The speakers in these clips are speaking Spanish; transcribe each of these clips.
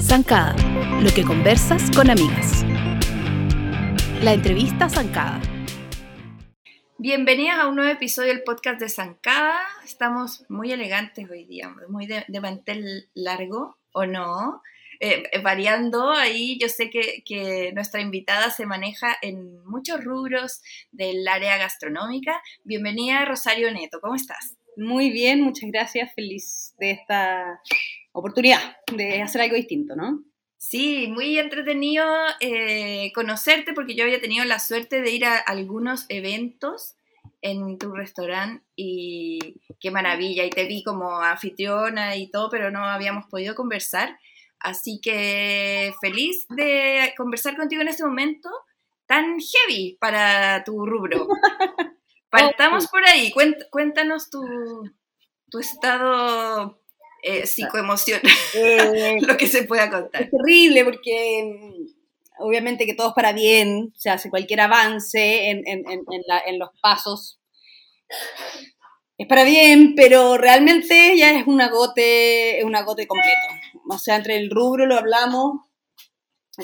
Zancada, lo que conversas con amigas. La entrevista Zancada. Bienvenidas a un nuevo episodio del podcast de Zancada. Estamos muy elegantes hoy día, muy de, de mantel largo, ¿o no? Eh, variando ahí, yo sé que, que, nuestra invitada se maneja en muchos rubros del área gastronómica. Bienvenida Rosario Neto, ¿cómo estás? Muy bien, muchas gracias, feliz de esta oportunidad de hacer algo distinto, ¿no? Sí, muy entretenido eh, conocerte porque yo había tenido la suerte de ir a algunos eventos en tu restaurante y qué maravilla, y te vi como anfitriona y todo, pero no habíamos podido conversar. Así que feliz de conversar contigo en este momento tan heavy para tu rubro. Partamos por ahí, cuéntanos tu, tu estado eh, psicoemocional, eh, lo que se pueda contar. Es terrible porque mm, obviamente que todo es para bien, se hace cualquier avance en, en, en, la, en los pasos es para bien, pero realmente ya es un agote, es un agote completo. O sea, entre el rubro lo hablamos,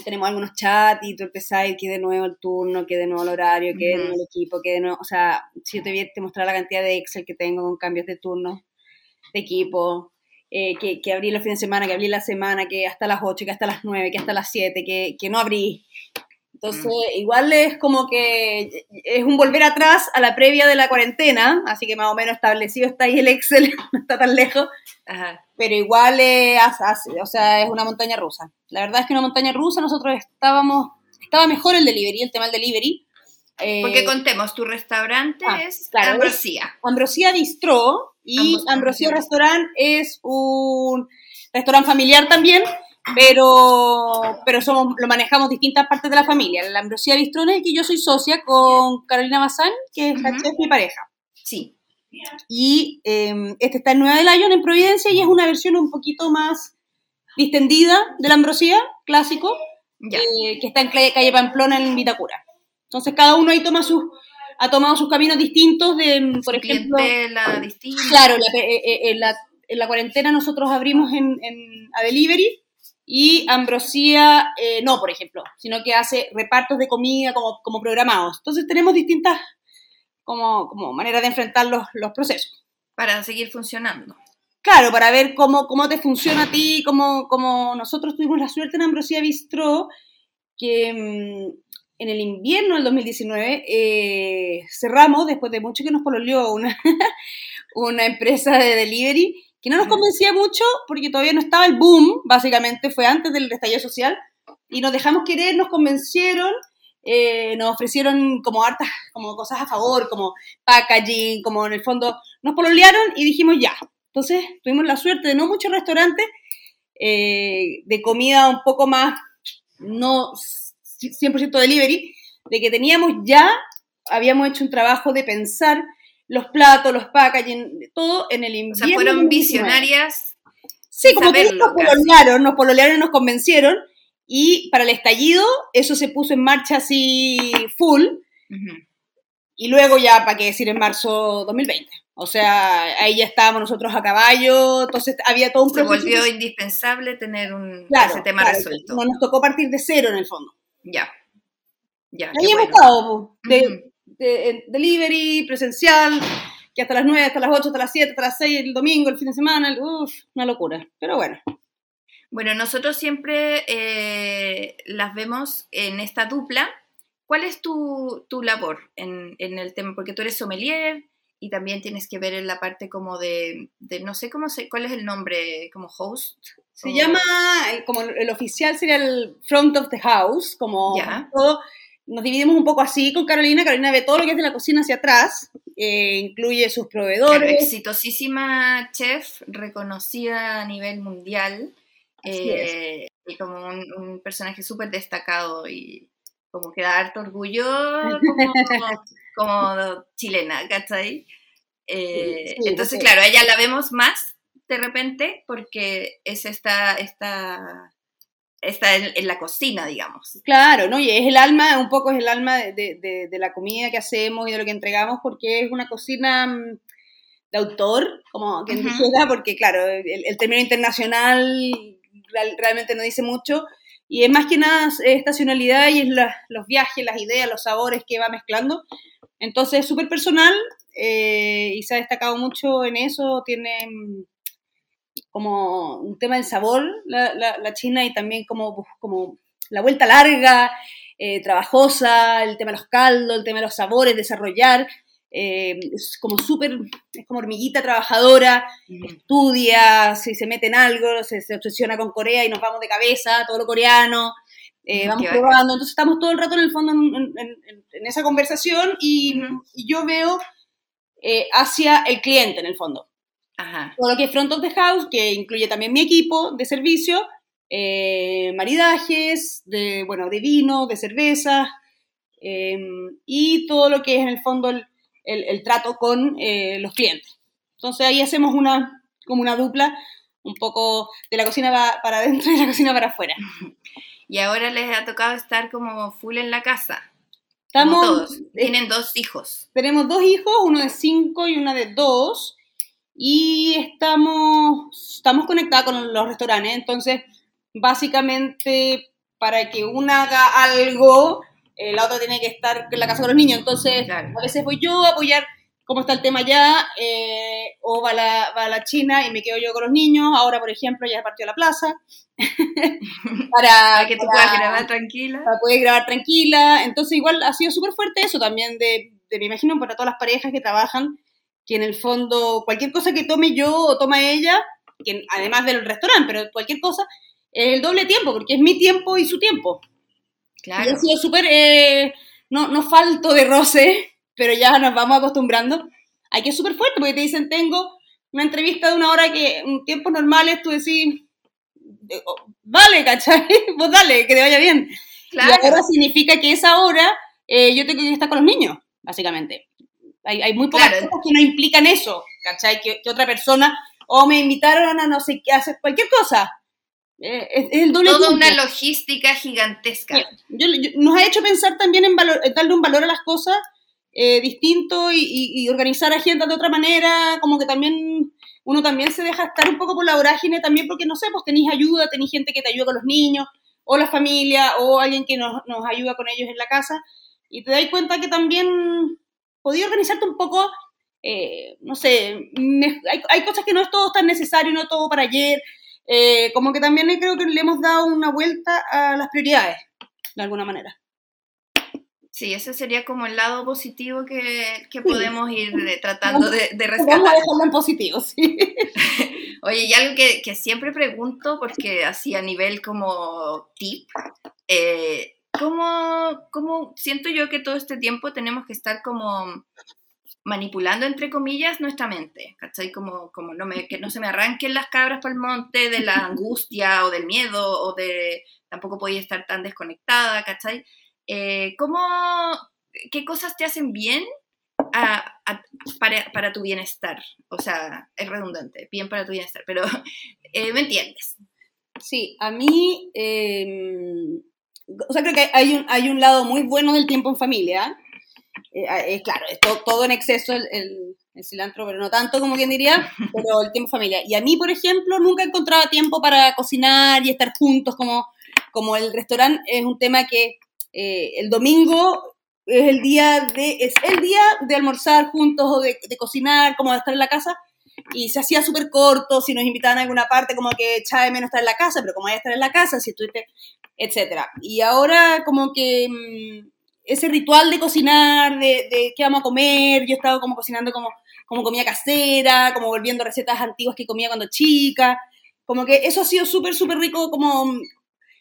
tenemos algunos chats y tú empezáis que de nuevo el turno, que de nuevo el horario, que de nuevo el equipo, que de nuevo, o sea, si yo te, te mostrar la cantidad de Excel que tengo con cambios de turno, de equipo, eh, que, que, abrí los fines de semana, que abrí la semana, que hasta las 8, que hasta las 9, que hasta las 7, que, que no abrí. Entonces, mm. igual es como que es un volver atrás a la previa de la cuarentena, así que más o menos establecido está ahí el Excel, no está tan lejos. Ajá. Pero igual es, o sea, es una montaña rusa. La verdad es que una montaña rusa, nosotros estábamos, estaba mejor el delivery, el tema del delivery. Eh, Porque contemos, tu restaurante ah, es claro, Ambrosía. Ambrosía Bistro y Ambrosía Restaurant es un restaurante familiar también, pero, pero somos, lo manejamos distintas partes de la familia. La Ambrosía Bistrone, que yo soy socia con Carolina Bazán, que es la chef mi pareja. Sí. Y eh, este está en Nueva de Lyon, en Providencia, y es una versión un poquito más distendida de la Ambrosía, clásico, eh, que está en calle Pamplona, en Vitacura. Entonces, cada uno ahí toma sus, ha tomado sus caminos distintos de, por ejemplo... La distinta. Claro, la, eh, eh, en, la, en, la, cuarentena nosotros abrimos en, en, a Delivery, y Ambrosía, eh, no, por ejemplo, sino que hace repartos de comida como, como programados. Entonces tenemos distintas como, como maneras de enfrentar los, los, procesos. Para seguir funcionando. Claro, para ver cómo, cómo te funciona a ti, cómo, cómo nosotros tuvimos la suerte en Ambrosía Bistro, que mm, en el invierno del 2019 eh, cerramos, después de mucho que nos pololeó una, una empresa de delivery, que no nos convencía mucho porque todavía no estaba el boom, básicamente fue antes del estallido social, y nos dejamos querer, nos convencieron, eh, nos ofrecieron como hartas, como cosas a favor, como packaging, como en el fondo, nos pololearon y dijimos ya. Entonces tuvimos la suerte de no muchos restaurantes, eh, de comida un poco más, no 100% delivery, de que teníamos ya, habíamos hecho un trabajo de pensar los platos, los packaging, todo en el invierno. O sea, fueron visionarias. Sí, como que nos pololearon, nos pololearon y nos convencieron. Y para el estallido, eso se puso en marcha así full. Y luego ya, ¿para qué decir en marzo 2020? O sea, ahí ya estábamos nosotros a caballo, entonces había todo un Se volvió indispensable tener un, ese tema resuelto. No, nos tocó partir de cero en el fondo. Ya. Ya. Ahí hemos estado, de, de, delivery, presencial, que hasta las 9, hasta las 8, hasta las 7, hasta las 6, el domingo, el fin de semana, uff, una locura. Pero bueno. Bueno, nosotros siempre eh, las vemos en esta dupla. ¿Cuál es tu, tu labor en, en, el tema? Porque tú eres sommelier y también tienes que ver en la parte como de, de no sé cómo se, cuál es el nombre, como host. Se llama, como el oficial sería el front of the house, como ¿Ya? todo nos dividimos un poco así con Carolina. Carolina ve todo lo que es de la cocina hacia atrás, eh, incluye sus proveedores. exitosísima chef, reconocida a nivel mundial, eh, y como un, personaje súper destacado y como que da harto orgullo como, como chilena, ¿cachai? Eh, entonces, claro, ella la vemos más de repente porque es esta, esta está en, la cocina, digamos. Claro, ¿no? Y es el alma, un poco es el alma de, la comida que hacemos y de lo que entregamos, porque es una cocina mm, de autor, como quien dijera, porque claro, el, término internacional realmente no dice mucho, y es más que nada estacionalidad y es los viajes, las ideas, los sabores que va mezclando. Entonces es súper personal eh, y se ha destacado mucho en eso, tiene mm, como un tema del sabor la, la, China y también como, como la vuelta larga, eh, trabajosa, el tema de los caldos, el tema de los sabores, desarrollar. Eh, es como súper, es como hormiguita trabajadora, estudia, si se mete en algo, se, obsesiona con Corea y nos vamos de cabeza, todo lo coreano, eh, vamos probando, entonces estamos todo el rato en el fondo en, esa conversación y, yo veo hacia el cliente en el fondo. Todo lo que es front of the house, que incluye también mi equipo de servicio, eh, maridajes, de, bueno, de vino, de cerveza, y todo lo que es en el fondo el, trato con eh, los clientes. Entonces ahí hacemos una, como una dupla, un poco de la cocina para adentro y la cocina para afuera. Y ahora les ha tocado estar como full en la casa. Estamos, todos. Tienen dos hijos. Tenemos dos hijos, uno de cinco y una de dos y estamos, estamos conectadas con los restaurantes, entonces básicamente para que una haga algo, eh, la otra tiene que estar en la casa con los niños, entonces a veces voy yo a apoyar cómo está el tema ya, eh, o va la, va la China y me quedo yo con los niños, ahora por ejemplo ya partió a la plaza, para, que tú puedas grabar tranquila. Para poder grabar tranquila, entonces igual ha sido súper fuerte eso también de, de, me imagino, para todas las parejas que trabajan, que en el fondo cualquier cosa que tome yo o toma ella, que además del restaurante, pero cualquier cosa, es el doble tiempo, porque es mi tiempo y su tiempo. Claro. Y ha sido súper, eh, no, no falto de roce, pero ya nos vamos acostumbrando. Hay que es súper fuerte, porque te dicen, tengo una entrevista de una hora que en tiempos normales tú decís, oh, vale, ¿cachai? Vos dale, que te vaya bien. Claro. Y ahora significa que esa hora eh, yo tengo que estar con los niños, básicamente. Hay, muy pocas cosas que no implican eso, ¿cachai? Que, otra persona, o me invitaron a no sé qué, hacer cualquier cosa. Eh, es, el doble Toda una logística gigantesca. nos ha hecho pensar también en, darle un valor a las cosas eh, distinto y, organizar agenda de otra manera, como que también uno también se deja estar un poco por la vorágine también porque, no sé, pues tenéis ayuda, tenéis gente que te ayuda con los niños, o la familia, o alguien que nos, nos ayuda con ellos en la casa, y te das cuenta que también podía organizarte un poco, eh, no sé, hay, cosas que no es todo tan necesario, no todo para ayer, eh, como que también creo que le hemos dado una vuelta a las prioridades, de alguna manera. Sí, ese sería como el lado positivo que, que podemos ir tratando de, de, rescatar. Vamos a dejarlo en positivo, sí. Oye, y algo que, que, siempre pregunto, porque así a nivel como tip, eh, ¿cómo, ¿cómo siento yo que todo este tiempo tenemos que estar como manipulando, entre comillas, nuestra mente? ¿Cachai? Como, como no me, que no se me arranquen las cabras por el monte de la angustia o del miedo o de tampoco podía estar tan desconectada, ¿cachai? Eh, ¿Cómo, qué cosas te hacen bien para, para, tu bienestar? O sea, es redundante, bien para tu bienestar, pero eh, ¿me entiendes? Sí, a mí... Em, o sea, creo que hay un, hay un lado muy bueno del tiempo en familia. Eh, eh claro, es todo, en exceso el, el, cilantro, pero no tanto como quien diría, pero el tiempo en familia. Y a mí, por ejemplo, nunca encontraba tiempo para cocinar y estar juntos, como, como el restaurante es un tema que eh, el domingo es el día de es el día de almorzar juntos o de, de cocinar, como de estar en la casa y se hacía súper corto, si nos invitaban a alguna parte, como que echaba de menos estar en la casa, pero como hay estar en la casa, si estuviste, etcétera. Y ahora como que mm, ese ritual de cocinar, de, de, qué vamos a comer, yo he estado como cocinando como, como comida casera, como volviendo recetas antiguas que comía cuando chica, como que eso ha sido súper, súper rico, como,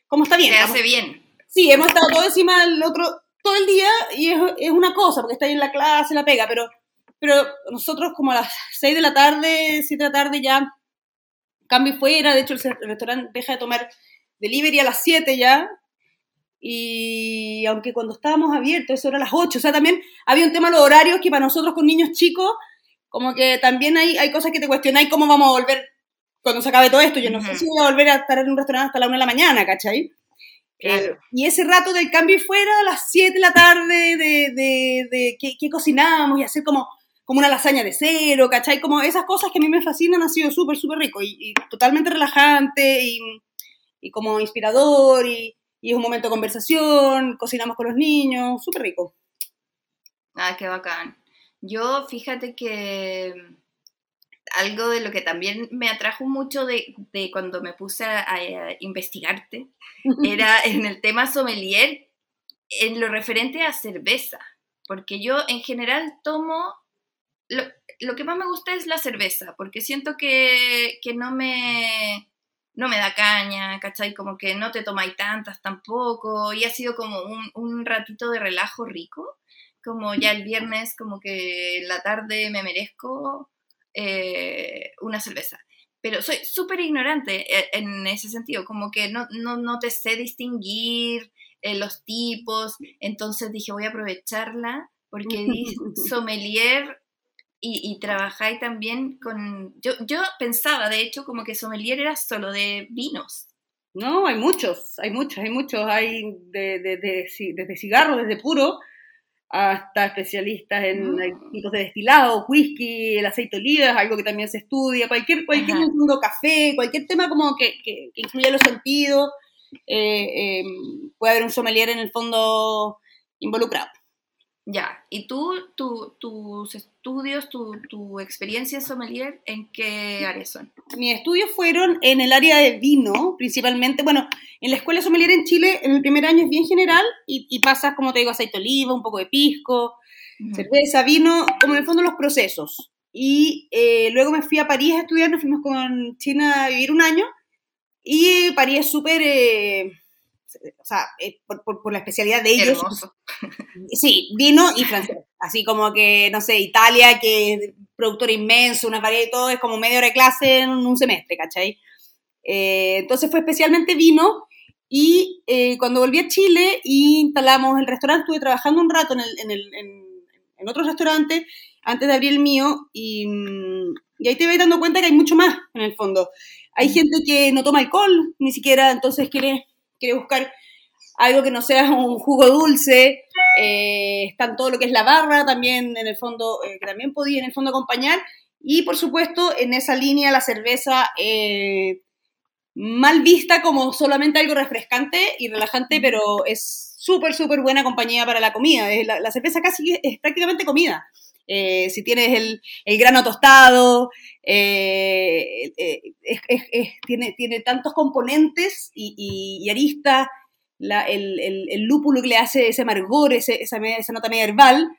como está bien. Se hace bien. Sí, hemos estado todo encima del otro todo el día y es, es una cosa, porque está ahí en la clase, la pega, pero pero nosotros como a las 6 de la tarde, 7 de la tarde ya cambio fuera, de hecho el restaurante deja de tomar delivery a las 7 ya, y aunque cuando estábamos abiertos, eso era a las 8, o sea, también había un tema de los horarios que para nosotros con niños chicos, como que también hay, hay cosas que te cuestionáis cómo vamos a volver cuando se acabe todo esto. Yo no sé si voy a volver a estar en un restaurante hasta la 1 de la mañana, ¿cachai? Eh, y ese rato del cambio y fuera, a las 7 de la tarde, de, de, de que, que cocinábamos y hacer como, como una lasaña de cero, ¿cachai? Como esas cosas que a mí me fascinan ha sido súper, súper rico y, y, totalmente relajante y, y como inspirador y, y, es un momento de conversación, cocinamos con los niños, súper rico. Ah, qué bacán. Yo, fíjate que algo de lo que también me atrajo mucho de, de cuando me puse a, a, investigarte era en el tema sommelier, en lo referente a cerveza, porque yo en general tomo, lo, lo que más me gusta es la cerveza, porque siento que, que no me no me da caña, ¿cachai? Como que no te tomáis tantas tampoco, y ha sido como un, un ratito de relajo rico, como ya el viernes, como que en la tarde me merezco eh, una cerveza. Pero soy súper ignorante eh, en ese sentido, como que no, no, no te sé distinguir eh, los tipos, entonces dije voy a aprovecharla porque sommelier y, y, trabajáis también con... Yo, yo pensaba, de hecho, como que sommelier era solo de vinos. No, hay muchos, hay muchos, hay muchos, hay de, de, de, desde cigarros, desde puro, hasta especialistas en mm. tipos de destilado, whisky, el aceite de oliva, algo que también se estudia, cualquier, cualquier mundo, café, cualquier tema como que, que, que incluya los sentidos, eh, eh, puede haber un sommelier en el fondo involucrado. Ya, ¿y tú, tu, tus estudios, tu, tu, experiencia sommelier, en qué áreas son? Mis estudios fueron en el área de vino, principalmente. Bueno, en la escuela sommelier en Chile, en el primer año es bien general y, y pasas, como te digo, aceite de oliva, un poco de pisco, uh -huh. cerveza, vino, como en el fondo los procesos. Y eh, luego me fui a París a estudiar, nos fuimos con China a vivir un año y París es súper... Eh, o sea, eh, por, por, por, la especialidad de ellos. Hermoso. Sí, vino y francés. Así como que, no sé, Italia, que es productor inmenso, una variedad y todo, es como media hora de clase en un semestre, ¿cachai? Eh, entonces fue especialmente vino. Y eh, cuando volví a Chile y instalamos el restaurante, estuve trabajando un rato en, el, en, el, en, en otro restaurante antes de abrir el mío y, y ahí te voy dando cuenta que hay mucho más en el fondo. Hay gente que no toma alcohol, ni siquiera, entonces quiere quiere buscar algo que no sea un jugo dulce, eh, están todo lo que es la barra también en el fondo, eh, que también podía en el fondo acompañar, y por supuesto en esa línea la cerveza eh, mal vista como solamente algo refrescante y relajante, pero es súper, súper buena compañía para la comida, la, la cerveza casi es prácticamente comida. Eh, si tienes el, el grano tostado, eh, eh, es, es, es, tiene, tiene tantos componentes y, y, y aristas, el, el, el, lúpulo que le hace ese amargor, ese, esa, esa, nota media herbal,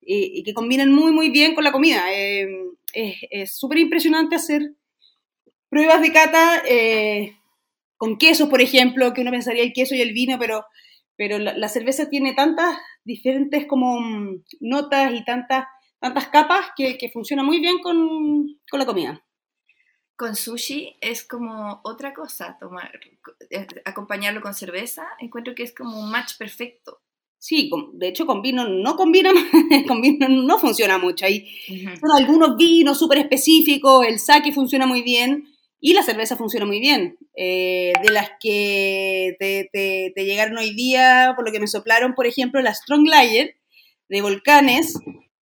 y, que combinan muy, muy bien con la comida. es súper impresionante hacer pruebas de cata con quesos, por ejemplo, que uno pensaría el queso y el vino, pero, pero la, la cerveza tiene tantas diferentes como mm, notas y tantas tantas capas que, que funciona muy bien con, con, la comida. Con sushi es como otra cosa, tomar, eh, acompañarlo con cerveza, encuentro que es como un match perfecto. Sí, de hecho con vino no combina, con vino no funciona mucho. Hay uh -huh. son algunos vinos súper específicos, el sake funciona muy bien y la cerveza funciona muy bien. Eh, de las que te, te, te, llegaron hoy día, por lo que me soplaron, por ejemplo, la Strong Layer de Volcanes,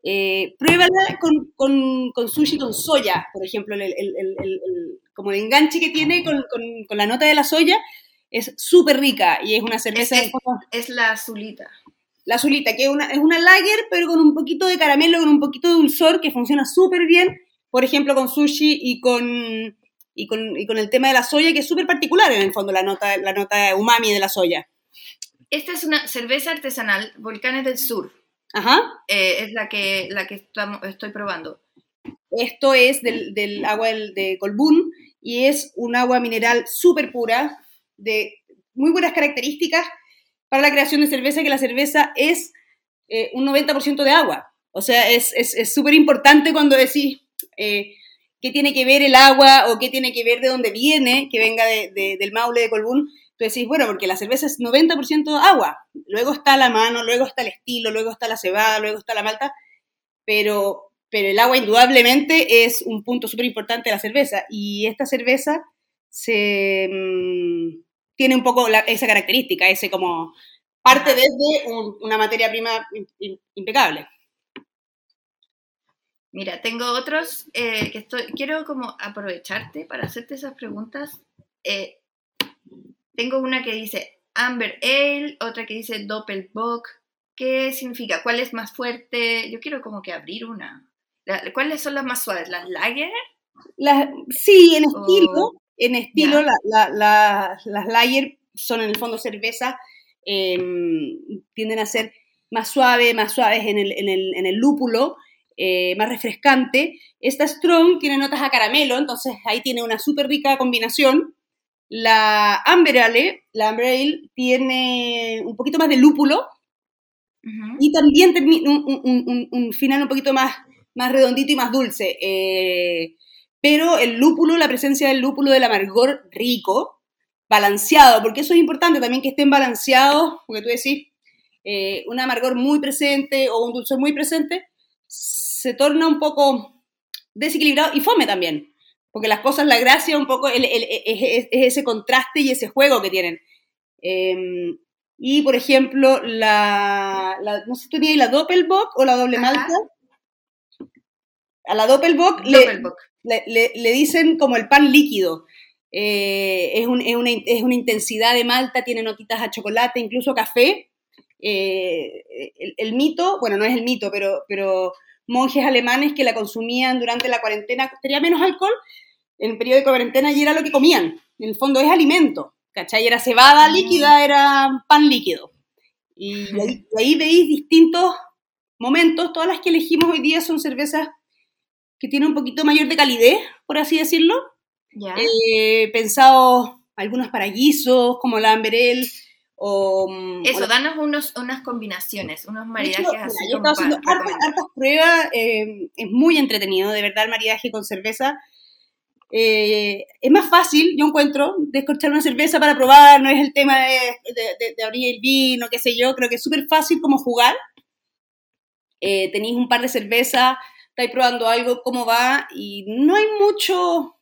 eh, pruébala con, con, con, sushi con soya, por ejemplo, el, el, el, como el enganche que tiene con, con la nota de la soya es súper rica y es una cerveza... Es, es, es, la azulita. La azulita, que es una, es una lager, pero con un poquito de caramelo, con un poquito de dulzor, que funciona súper bien, por ejemplo, con sushi y con, y con, y con el tema de la soya, que es súper particular en el fondo, la nota, la nota umami de la soya. Esta es una cerveza artesanal, Volcanes del Sur. Ajá. Eh, es la que, la que estamos, estoy probando. Esto es del, del agua de Colbún y es un agua mineral súper pura, de muy buenas características para la creación de cerveza, que la cerveza es eh, un 90% de agua. O sea, es súper es, es importante cuando decís eh, qué tiene que ver el agua o qué tiene que ver de dónde viene, que venga de, de, del Maule de Colbún tú decís, bueno, porque la cerveza es 90% agua, luego está la mano, luego está el estilo, luego está la cebada, luego está la malta, pero, pero el agua indudablemente es un punto súper importante de la cerveza. Y esta cerveza se, mmm, tiene un poco esa característica, ese como parte desde un- una materia prima im- im- impecable. Mira, tengo otros eh, que estoy, quiero como aprovecharte para hacerte esas preguntas. Eh, tengo una que dice Amber Ale, otra que dice Doppelbock. ¿Qué significa? ¿Cuál es más fuerte? Yo quiero como que abrir una. ¿Cuáles son las más suaves? ¿Las Lager? Las- sí, en estilo, en estilo, la- la- la- las lager son en el fondo cerveza, eh, tienden a ser más suaves, más suaves en el, en el- en el lúpulo, eh, más refrescante. Esta Strong tiene notas a caramelo, entonces ahí tiene una súper rica combinación. La Amber Ale, la Amber Ale tiene un poquito más de lúpulo, y también un, un- un- un- un final un poquito más, más redondito y más dulce. eh, pero el lúpulo, la presencia del lúpulo del amargor rico, balanceado, porque eso es importante también que estén balanceados, porque tú decís, eh, un amargor muy presente o un dulzor muy presente, se torna un poco desequilibrado y fome también. Porque las cosas, la gracia un poco el- el- es, es- es ese contraste y ese juego que tienen. Eh, y, por ejemplo, la, la- no sé si tú tenías la Doppelbock o la doble Ajá. malta. A la Doppelbock le, Doppelbock. le, le- le dicen como el pan líquido. Eh, es, un- es una, es una intensidad de malta, tiene notitas a chocolate, incluso café. Eh, el, el mito, bueno, no es el mito, pero, pero monjes alemanes que la consumían durante la cuarentena, tenía menos alcohol en el periodo de cuarentena y era lo que comían. En el fondo es alimento, ¿cachai? Era cebada Mm. líquida, era pan líquido. Y ahí, veis distintos momentos. Todas las que elegimos hoy día son cervezas que tienen un poquito mayor de calidez, por así decirlo. Ya. Eh, pensado algunos para guisos, como la Amber Ale, o... mm, o Eso, la- danos unos, unas combinaciones, unos maridajes hecho, mira, así yo estado haciendo hartas pruebas, eh, es muy entretenido, de verdad, el maridaje con cerveza. Eh, es más fácil, yo encuentro, descorchar una cerveza para probar, no es el tema de, de- de- abrir el vino, qué sé yo, creo que es súper fácil como jugar. Eh, tenéis un par de cervezas, estáis probando algo, cómo va, y no hay mucho,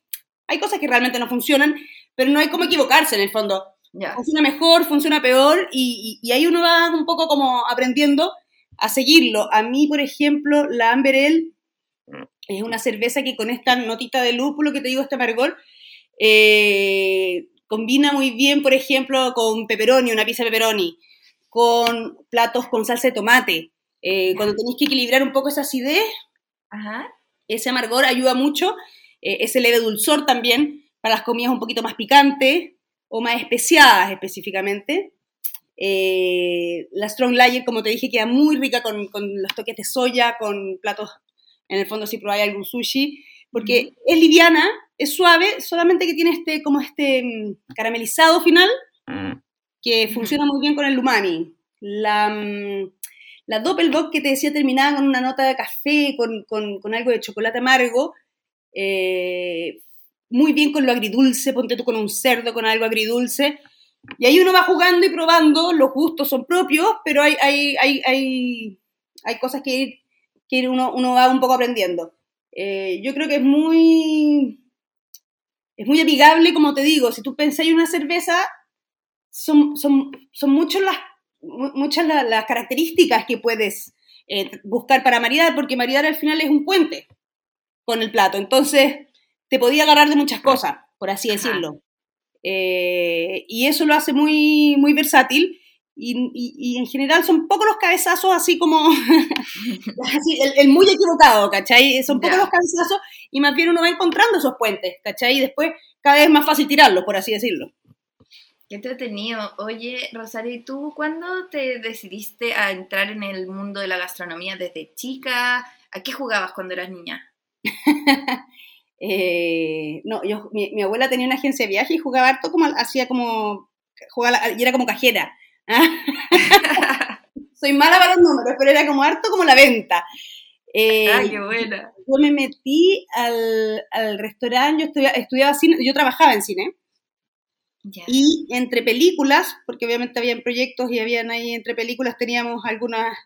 hay cosas que realmente no funcionan, pero no hay como equivocarse en el fondo Ya. funciona mejor, funciona peor, y, y- y ahí uno va un poco como aprendiendo a seguirlo. A mí, por ejemplo, la Amber Ale es una cerveza que con esta notita de lúpulo que te digo, este amargor, eh, combina muy bien, por ejemplo, con pepperoni, una pizza de pepperoni, con platos con salsa de tomate. Eh, cuando tenéis que equilibrar un poco esa acidez, Ajá. ese amargor ayuda mucho, eh, ese leve dulzor también para las comidas un poquito más picantes o más especiadas específicamente. Eh, la Strong Lager, como te dije, queda muy rica con, con los toques de soya, con platos, en el fondo si probáis algún sushi, porque es liviana, es suave, solamente que tiene este como este mm, caramelizado final que Ujú. funciona muy bien con el umami. La, mm, la Doppelbock que te decía terminaba con una nota de café, con, con- con algo de chocolate amargo, eh, muy bien con lo agridulce, ponte tú con un cerdo, con algo agridulce. Y ahí uno va jugando y probando, los gustos son propios, pero hay, hay, hay, hay, hay cosas que, ir- que ir uno, uno va un poco aprendiendo. Eh, yo creo que es muy, es muy amigable, como te digo, si tú pensáis en una cerveza, son, son, son muchos las, mu- muchas la- las características que puedes eh, buscar para maridar, porque maridar al final es un puente con el plato. Entonces, te podía agarrar de muchas cosas, por así decirlo. Eh, y eso lo hace muy, muy versátil. Y, y- y en general son pocos los cabezazos así como así, el, el muy equivocado, ¿cachai? Son pocos los cabezazos y más bien uno va encontrando esos puentes, ¿cachai? Y después cada vez es más fácil tirarlos, por así decirlo. Qué entretenido. Oye, Rosario, ¿y tú cuándo te decidiste a entrar en el mundo de la gastronomía desde chica? ¿A qué jugabas cuando eras niña? Eh, no, yo, mi, mi abuela tenía una agencia de viaje y jugaba harto como, hacía como, jugaba, y era como cajera. ¿Ah? Soy mala para los números, pero era como harto como la venta. Eh, ¡Ay, qué buena! yo me metí al, al restaurante, yo estudiaba, estudiaba cine, yo trabajaba en cine, y entre películas, porque obviamente habían proyectos y habían ahí entre películas teníamos algunas,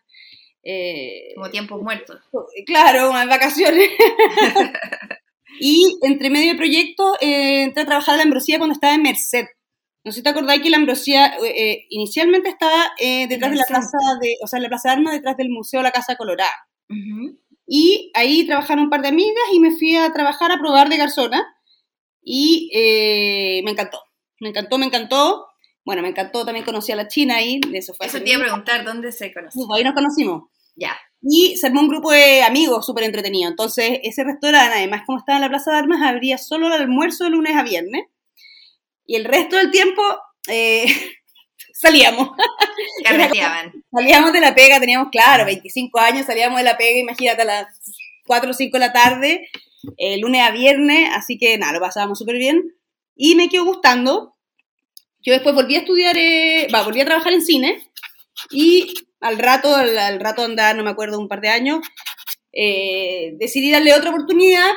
eh, Como tiempos muertos. claro, unas vacaciones. y entre medio de proyectos eh, entré a trabajar a la Ambrosía cuando estaba en Merced. No sé si te acordáis que la Ambrosía eh, eh, inicialmente estaba eh, detrás de la plaza de, o sea, la plaza de armas detrás del Museo La Casa Colorada. Ujú. Y ahí trabajaron un par de amigas y me fui a trabajar a probar de garzona. Y eh, me encantó. Me encantó, me encantó. Bueno, me encantó, también conocí a la China ahí. De eso fue Eso te iba a preguntar, ¿dónde se conoce? tiempo, Ahí nos conocimos. Ya. Y se armó un grupo de amigos súper entretenido. Entonces, ese restaurante, además, como estaba en la Plaza de Armas, abría solo el almuerzo de lunes a viernes. Y el resto del tiempo eh, salíamos. Carreteaban. Salíamos de la pega, teníamos, claro, 25 años, salíamos de la pega, imagínate, a las 4 o 5 de la tarde, eh, lunes a viernes, así que nada, lo pasábamos súper bien. Y me quedó gustando. Yo después volví a estudiar, eh, va, volví a trabajar en cine y al rato, al, al rato andar, no me acuerdo, un par de años, eh, decidí darle otra oportunidad,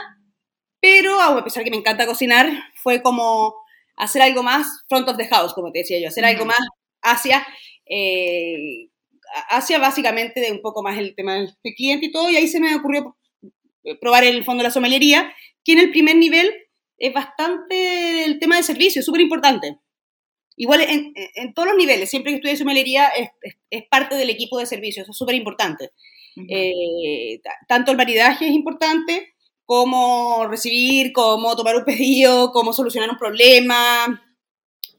pero a pesar que me encanta cocinar, fue como hacer algo más front of the house, como te decía yo, hacer algo Ujú. más hacia, eh, hacia básicamente de un poco más el tema del cliente y todo, y ahí se me ocurrió eh, probar el fondo de la somelería, que en el primer nivel es bastante el tema de servicio, es súper importante. Igual en, en- todos los niveles, siempre que estudié somelería es, es- es parte del equipo de servicio, eso es súper importante. Ujú. Eh, ta- tanto el maridaje es importante, como recibir, como tomar un pedido, como solucionar un problema.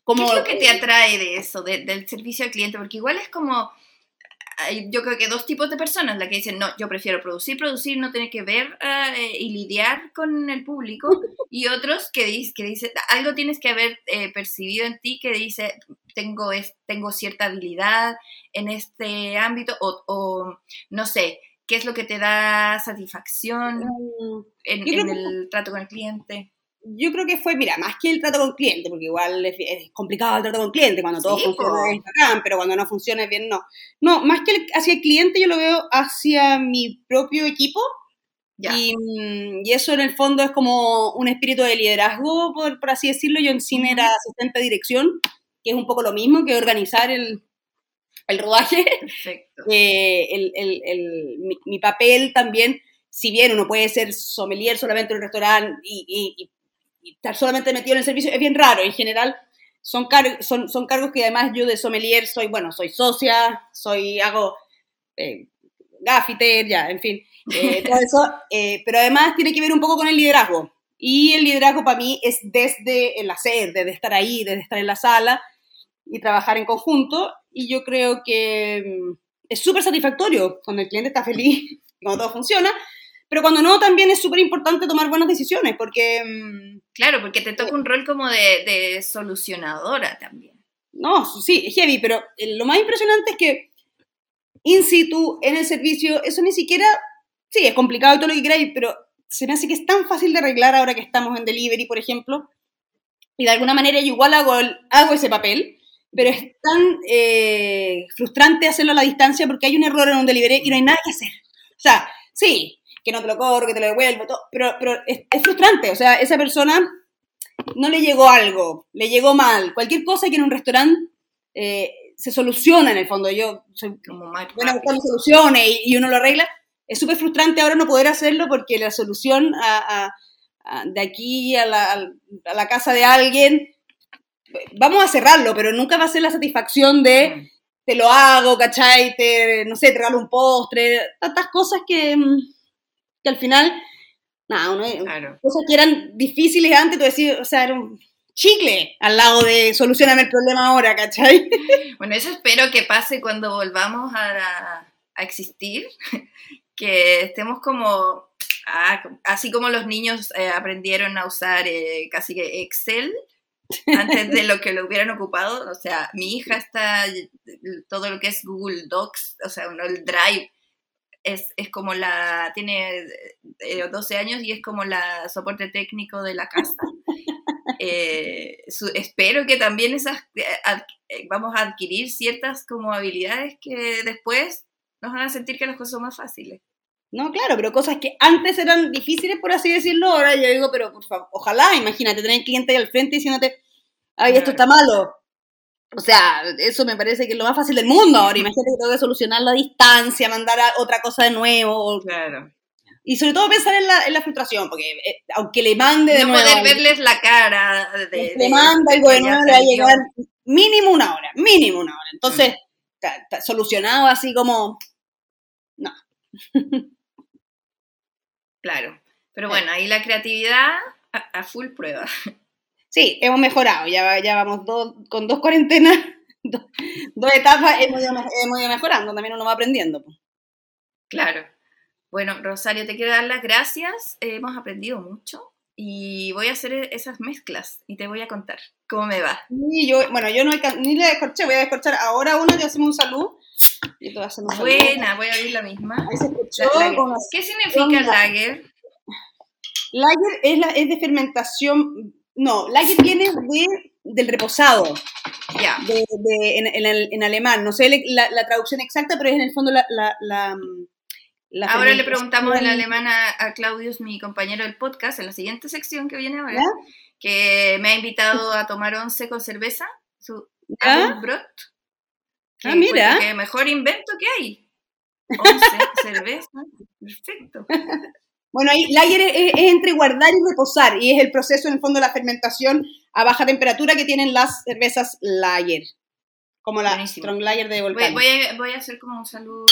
Como, ¿Qué es lo que te atrae de eso, de- del servicio al cliente? Porque igual es como, yo creo que dos tipos de personas, la que dicen, no, yo prefiero producir, producir, no tener que ver eh, y lidiar con el público, y otros que, que dicen, algo tienes que haber eh, percibido en ti que dice, tengo, es, tengo cierta habilidad en este ámbito, o no sé, ¿qué es lo que te da satisfacción Mm, en, que- el trato con el cliente? Yo creo que fue, mira, más que el trato con cliente, porque igual es, es complicado el trato con cliente, cuando todo Sí, funciona bacán, pero cuando no funciona bien, no. No, más que el- hacia el cliente yo lo veo hacia mi propio equipo, Ya. Y, mm, y eso en el fondo es como un espíritu de liderazgo, por, por así decirlo. Yo en cine era asistente de dirección, que es un poco lo mismo que organizar el, el rodaje. Perfecto. Eh, el, el- el- mi, mi papel también, si bien uno puede ser sommelier solamente en un restaurante y, y- y- y estar solamente metido en el servicio, es bien raro. En general, son, car- son, son cargos que además yo de sommelier soy, bueno, soy socia, soy, hago eh, gaffiter, ya, en fin, eh, todo eso, eh, pero además tiene que ver un poco con el liderazgo. Y el liderazgo para mí es desde el hacer, desde estar ahí, desde estar en la sala y trabajar en conjunto. Y yo creo que mm, es súper satisfactorio cuando el cliente está feliz cuando todo funciona, pero cuando no, también es súper importante tomar buenas decisiones, porque, mm, Claro, porque te toca un rol como de, de solucionadora también. no, sí, es heavy, pero eh, lo más impresionante es que in situ, en el servicio, eso ni siquiera, sí, es complicado y todo lo que queráis, pero se me hace que es tan fácil de arreglar ahora que estamos en delivery, por ejemplo, y de alguna manera yo igual hago, el- hago ese papel, pero es tan eh, frustrante hacerlo a la distancia porque hay un error en un delivery y no hay nada que hacer. O sea, sí, que no te lo cobro, que te lo devuelvo, todo, pero, pero es, es frustrante. O sea, esa persona no le llegó algo, le llegó mal, cualquier cosa que en un restaurante eh, se soluciona en el fondo. Yo soy Como buena buscando soluciones y, y uno lo arregla. Es súper frustrante ahora no poder hacerlo porque la solución a- a- a- de aquí a la, a la casa de alguien, vamos a cerrarlo, pero nunca va a ser la satisfacción de Mm. te lo hago, ¿cachai? Te, no sé, te regalo un postre, tantas cosas que, mm, que al final, nada, uno, Claro. cosas que eran difíciles antes, tú decís, o sea, era un chicle al lado de solucionarme el problema ahora, ¿cachai? Bueno, eso espero que pase cuando volvamos a, a existir, que estemos como, ah, así como los niños eh, aprendieron a usar eh, casi que Excel antes de lo que lo hubieran ocupado, o sea, mi hija está, todo lo que es Google Docs, o sea, no, el Drive, es, es como la, tiene eh, 12 años y es como la soporte técnico de la casa. Eh, su- espero que también esas eh, ad- eh, vamos a adquirir ciertas como habilidades que después nos van a sentir que las cosas son más fáciles. No, claro, pero cosas que antes eran difíciles, por así decirlo, ahora yo digo, pero por favor, ojalá, imagínate, tener cliente ahí al frente diciéndote, ay, esto está malo. O sea, eso me parece que es lo más fácil del mundo ahora. Imagínate que tengo que solucionar la distancia, mandar a otra cosa de nuevo. Claro. Y sobre todo pensar en la, en la frustración, porque eh, aunque le mande de no nuevo... poder verles la cara. De, le manda algo de nuevo, le va a llegar mínimo una hora, mínimo una hora. Entonces, ta- ta- solucionado así como... Claro. Pero bueno, ahí la creatividad a, a full prueba. Sí, hemos mejorado, ya, ya vamos dos, con dos cuarentenas, dos, dos etapas, hemos ido, hemos ido mejorando, también uno va aprendiendo. pues. Claro. Bueno, Rosario, te quiero dar las gracias. Eh, hemos aprendido mucho y voy a hacer e- esas mezclas y te voy a contar cómo me va. Y yo, bueno, yo no ni le descorché, voy a descorchar ahora una, te hacemos un saludo. Y tú haces un saludo. Buena, voy a abrir la misma. Ahí se escuchó. La- lager. con las- ¿Qué significa lager? Lager es, la, es de fermentación, no, lager viene de, del reposado, Ya. de, de- en, en en alemán, no sé la, la traducción exacta, pero es en el fondo la... la Ahora le preguntamos en alemán a, a Claudius, mi compañero del podcast, en la siguiente sección que viene ahora, ¿Ya? que me ha invitado a tomar once con cerveza, su ¿Ya? Que Ah, mira. que mejor invento que hay. Once, cerveza, perfecto. Bueno, ahí lager es, es- es entre guardar y reposar, y es el proceso en el fondo de la fermentación a baja temperatura que tienen las cervezas lager, como la Buenísimo. strong lager de volcán. voy a, voy a hacer como un saludo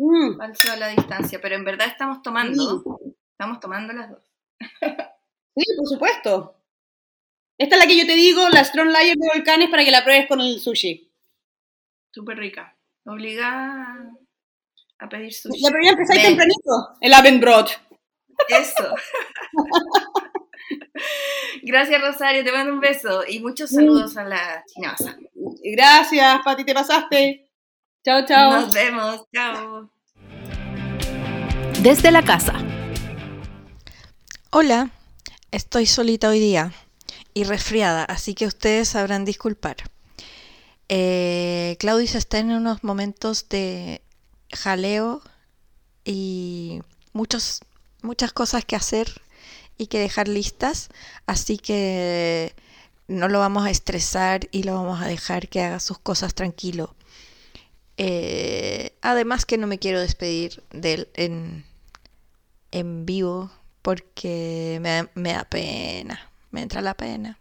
Mm, falso a la distancia, pero en verdad estamos tomando, estamos tomando las dos. sí, por supuesto. Esta es la que yo te digo, la strong lager de volcanes para que la pruebes con el sushi. Súper rica. Obligada a pedir sushi. Ya, pero ya empezáis tempranito. El Abendbrot. Eso. Gracias, Rosario. Te mando un beso y muchos saludos a la chinaza. Gracias, Pati, te pasaste. Chao, chao. Nos vemos. Chao. Desde la casa. Hola, estoy solita hoy día y resfriada, así que ustedes sabrán disculpar. Eh, Claudius está en unos momentos de jaleo y muchos, muchas cosas que hacer y que dejar listas, así que no lo vamos a estresar y lo vamos a dejar que haga sus cosas tranquilo. Eh, además que no me quiero despedir de él en, en vivo porque me, me da pena, me entra la pena.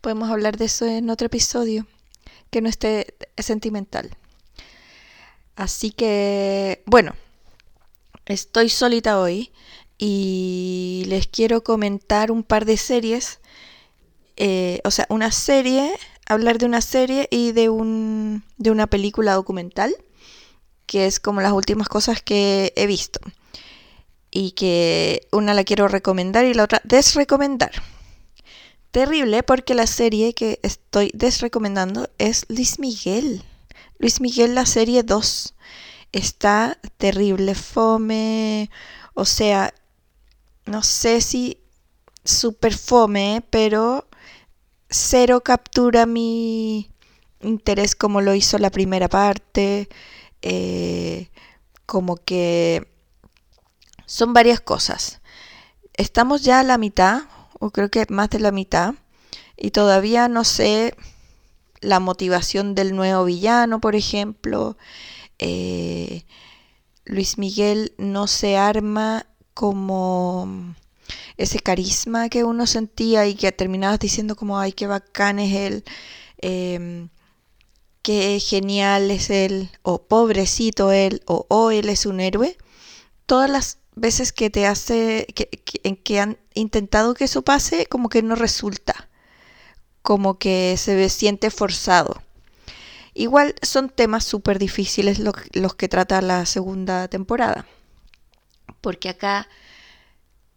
Podemos hablar de eso en otro episodio que no esté sentimental. Así que, bueno, estoy solita hoy y les quiero comentar un par de series. eh, o sea, una serie, hablar de una serie y de, un, de una película documental, que es como las últimas cosas que he visto y que una la quiero recomendar y la otra desrecomendar. Terrible porque la serie que estoy desrecomendando es Luis Miguel. Luis Miguel, la serie 2. Está terrible, fome. O sea, no sé si super fome, pero cero captura mi interés como lo hizo la primera parte. Eh, como que son varias cosas. Estamos ya a la mitad, o creo que más de la mitad, y todavía no sé la motivación del nuevo villano, por ejemplo. Eh, Luis Miguel no se arma como ese carisma que uno sentía y que terminabas diciendo como, ay, qué bacán es él, eh, qué genial es él, o pobrecito él, o oh, él es un héroe. Todas las veces que te hace, que, que- en que han intentado que eso pase, como que no resulta, como que se siente forzado. Igual son temas súper difíciles lo- los que trata la segunda temporada, porque acá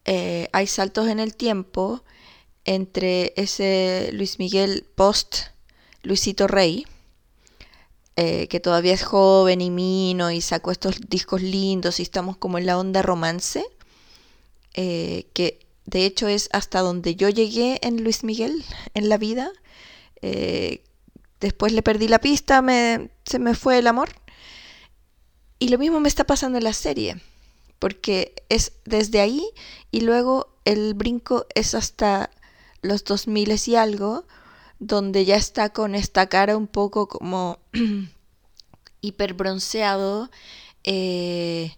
eh, hay saltos en el tiempo entre ese Luis Miguel post Luisito Rey, eh, que todavía es joven y mino y sacó estos discos lindos y estamos como en la onda romance, eh, que de hecho es hasta donde yo llegué en Luis Miguel en la vida. Eh, después le perdí la pista, me, se me fue el amor. Y lo mismo me está pasando en la serie, porque es desde ahí y luego el brinco es hasta los 2000 y algo, donde ya está con esta cara un poco como hiper bronceado, eh,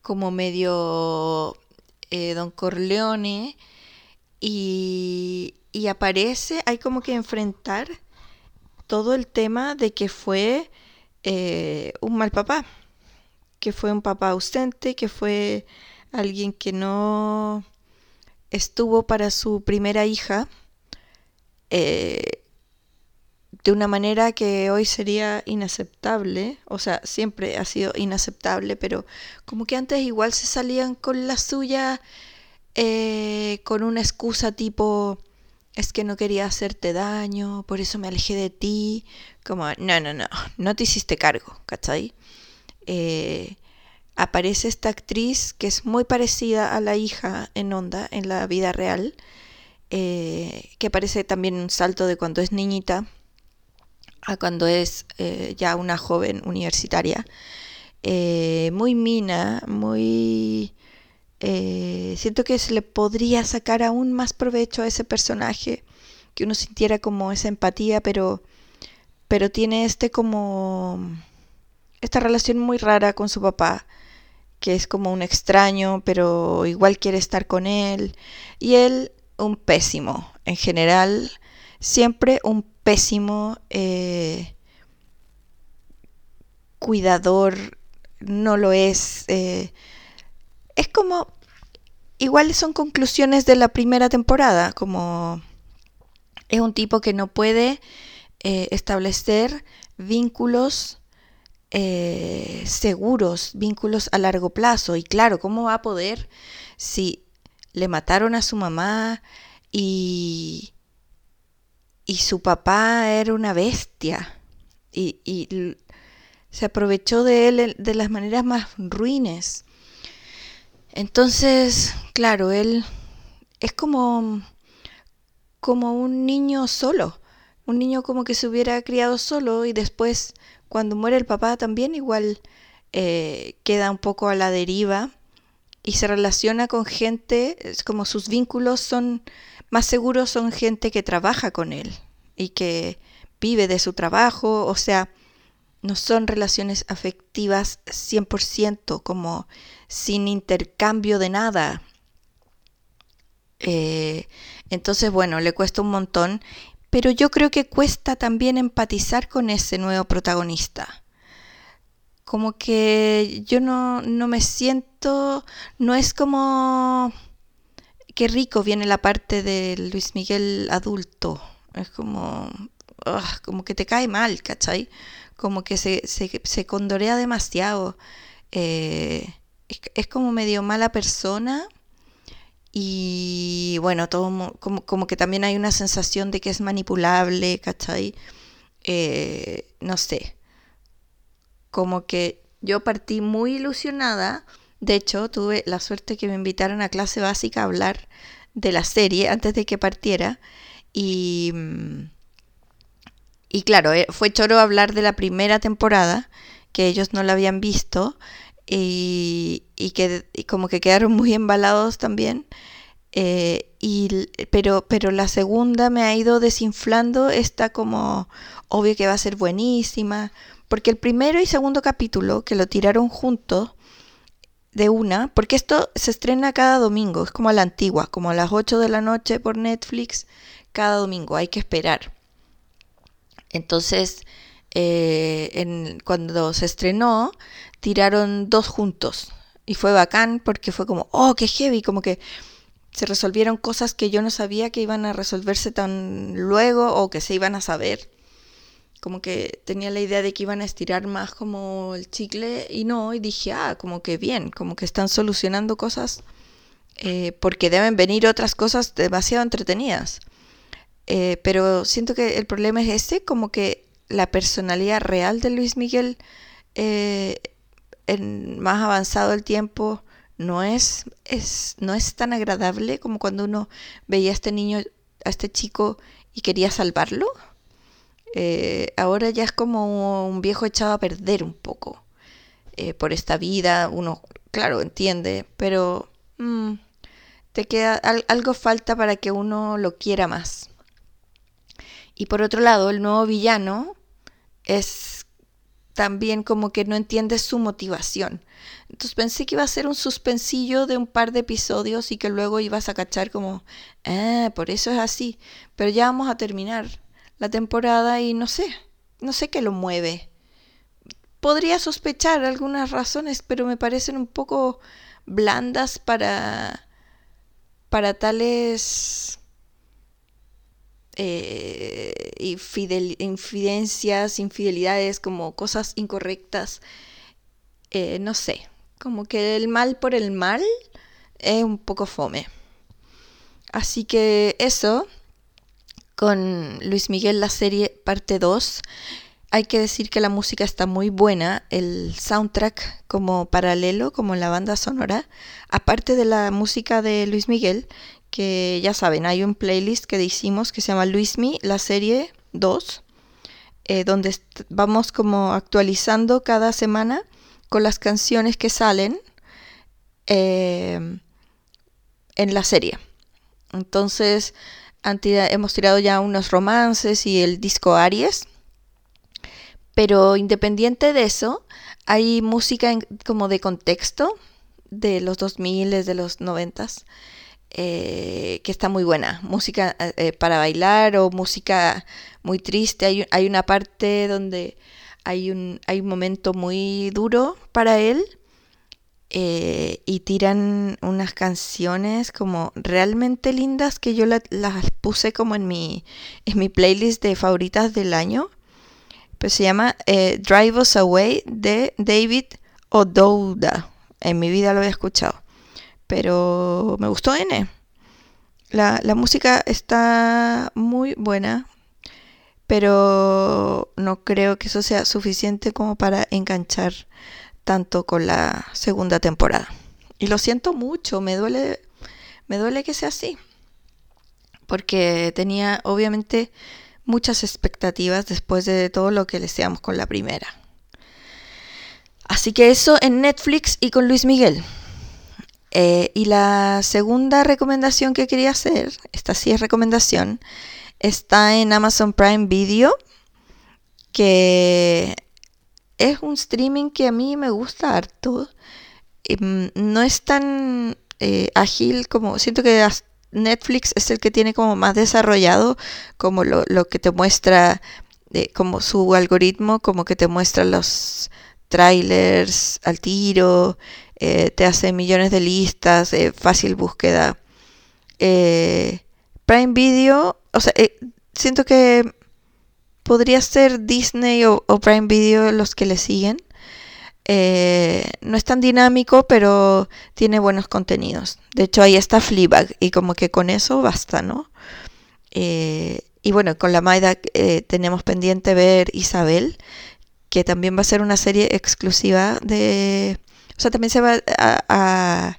como medio eh, Don Corleone y, y aparece, hay como que enfrentar todo el tema de que fue eh, un mal papá, que fue un papá ausente, que fue alguien que no estuvo para su primera hija eh, de una manera que hoy sería inaceptable, o sea, siempre ha sido inaceptable, pero como que antes igual se salían con la suya eh, con una excusa tipo es que no quería hacerte daño, por eso me alejé de ti. Como, no, no, no, no te hiciste cargo, ¿cachai? Eh, aparece esta actriz que es muy parecida a la hija en Onda, en la vida real, eh, que parece también un salto de cuando es niñita a cuando es eh, ya una joven universitaria. muy mina, muy eh, siento que se le podría sacar aún más provecho a ese personaje, que uno sintiera como esa empatía, pero, pero tiene este como esta relación muy rara con su papá, que es como un extraño, pero igual quiere estar con él, y él un pésimo, en general, siempre un pésimo eh, cuidador, no lo es. Eh, es como, igual son conclusiones de la primera temporada, como es un tipo que no puede eh, establecer vínculos seguros, vínculos a largo plazo. Y claro, ¿cómo va a poder si le mataron a su mamá y, y su papá era una bestia? Y, y se aprovechó de él de las maneras más ruines. Entonces, claro, él es como, como un niño solo, un niño como que se hubiera criado solo y después cuando muere el papá también igual eh, queda un poco a la deriva y se relaciona con gente, como sus vínculos son más seguros, son gente que trabaja con él y que vive de su trabajo, o sea, no son relaciones afectivas 100% como sin intercambio de nada. Eh, entonces, bueno, le cuesta un montón, pero yo creo que cuesta también empatizar con ese nuevo protagonista. Como que yo no, no me siento, no es como qué rico viene la parte de Luis Miguel adulto. Es como, como que te cae mal, ¿cachai? como que se, se, condorea demasiado. Eh, es, como medio mala persona. Y bueno, todo como, como, que también hay una sensación de que es manipulable, ¿cachai? Eh, no sé. Como que yo partí muy ilusionada. De hecho, tuve la suerte que me invitaran a clase básica a hablar de la serie antes de que partiera. Y mm, y claro, eh, fue choro hablar de la primera temporada, que ellos no la habían visto, y, que como que quedaron muy embalados también. Eh, y, pero, pero la segunda me ha ido desinflando, está como obvio que va a ser buenísima, porque el primero y segundo capítulo, que lo tiraron juntos, de una, porque esto se estrena cada domingo, es como a la antigua, como a las 8 de la noche por Netflix, cada domingo, hay que esperar. Entonces, eh, cuando se estrenó, tiraron dos juntos. Y fue bacán porque fue como, oh, qué heavy, como que se resolvieron cosas que yo no sabía que iban a resolverse tan luego o que se iban a saber. Como que tenía la idea de que iban a estirar más como el chicle y no, y dije, ah, como que bien, como que están solucionando cosas eh, porque deben venir otras cosas demasiado entretenidas. Eh, pero siento que el problema es ese, como que la personalidad real de Luis Miguel eh, en más avanzado el tiempo no es, es, no es tan agradable como cuando uno veía a este niño, a este chico y quería salvarlo. Eh, ahora ya es como un viejo echado a perder un poco por esta vida. Uno, claro, entiende, pero mm, te queda algo falta para que uno lo quiera más. Y por otro lado, el nuevo villano es también como que no entiendes su motivación. Entonces pensé que iba a ser un suspensillo de un par de episodios y que luego ibas a cachar como, ah, por eso es así. Pero ya vamos a terminar la temporada y no sé, no sé qué lo mueve. Podría sospechar algunas razones, pero me parecen un poco blandas para, para tales eh, infidencias, infidelidades, como cosas incorrectas. Eh, no sé, como que el mal por el mal es un poco fome. Así que eso, con Luis Miguel la serie parte 2, hay que decir que la música está muy buena, el soundtrack como paralelo, como la banda sonora, aparte de la música de Luis Miguel, que ya saben, hay un playlist que hicimos que se llama Luismi, la serie 2, eh, donde vamos como actualizando cada semana con las canciones que salen eh, en la serie. Entonces, hemos tirado ya unos romances y el disco Aries. Pero independiente de eso, hay música como de contexto de los 2000, de los 90 eh, que está muy buena. Música eh, para bailar o música muy triste. Hay, hay, una parte donde hay un, hay un momento muy duro para él eh, y tiran unas canciones como realmente lindas que yo las puse como en mi, en mi playlist de favoritas del año. Pues se llama Drive Us Away de David O'Douda. En mi vida lo había escuchado pero me gustó N. La, la música está muy buena, pero no creo que eso sea suficiente como para enganchar tanto con la segunda temporada. Y lo siento mucho, me duele, me duele que sea así. Porque tenía obviamente muchas expectativas después de todo lo que deseamos con la primera. Así que eso en Netflix y con Luis Miguel. Eh, y la segunda recomendación que quería hacer, esta sí es recomendación, está en Amazon Prime Video, que es un streaming que a mí me gusta harto. Mm, no es tan eh, ágil como siento que Netflix es el que tiene como más desarrollado como lo, que te muestra eh, como su algoritmo como que te muestra los trailers al tiro eh, te hace millones de listas, fácil búsqueda. Prime Video, o sea, siento que podría ser Disney o, Prime Video los que le siguen. no es tan dinámico, pero tiene buenos contenidos. De hecho, ahí está Fleabag y como que con eso basta, ¿no? y bueno, con la Maida tenemos pendiente ver Isabel, que también va a ser una serie exclusiva de o sea, también se va a,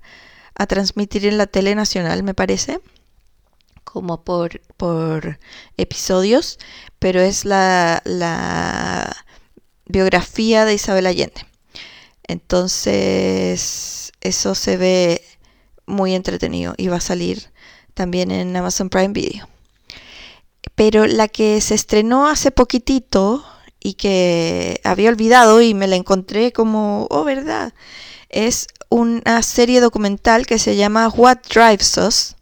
transmitir en la tele nacional, me parece, como por, por episodios, pero es la, la biografía de Isabel Allende. Entonces, eso se ve muy entretenido y va a salir también en Amazon Prime Video. Pero la que se estrenó hace poquitito y que había olvidado y me la encontré como, oh, verdad, es una serie documental que se llama What Drives Us,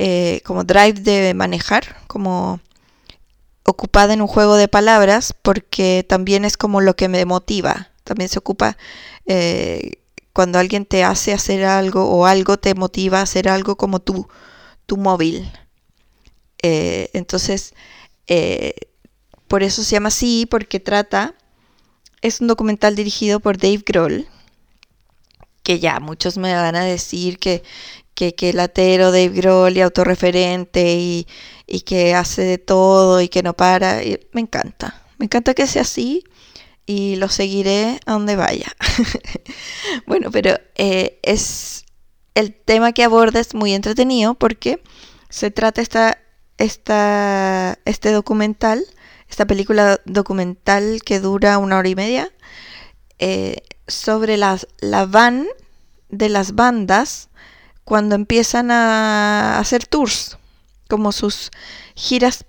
eh, como drive de manejar, como ocupada en un juego de palabras, porque también es como lo que me motiva, también se ocupa eh, cuando alguien te hace hacer algo o algo te motiva a hacer algo como tu, tu móvil. Eh, entonces, por eso se llama así, porque trata, es un documental dirigido por Dave Grohl, que ya muchos me van a decir que, que, que latero Dave Grohl y autorreferente y, y, que hace de todo y que no para. Me encanta, me encanta que sea así y lo seguiré a donde vaya. bueno, pero eh, es el tema que aborda es muy entretenido porque se trata esta, esta, este documental esta película documental que dura una hora y media eh, sobre las, la van de las bandas cuando empiezan a hacer tours, como sus giras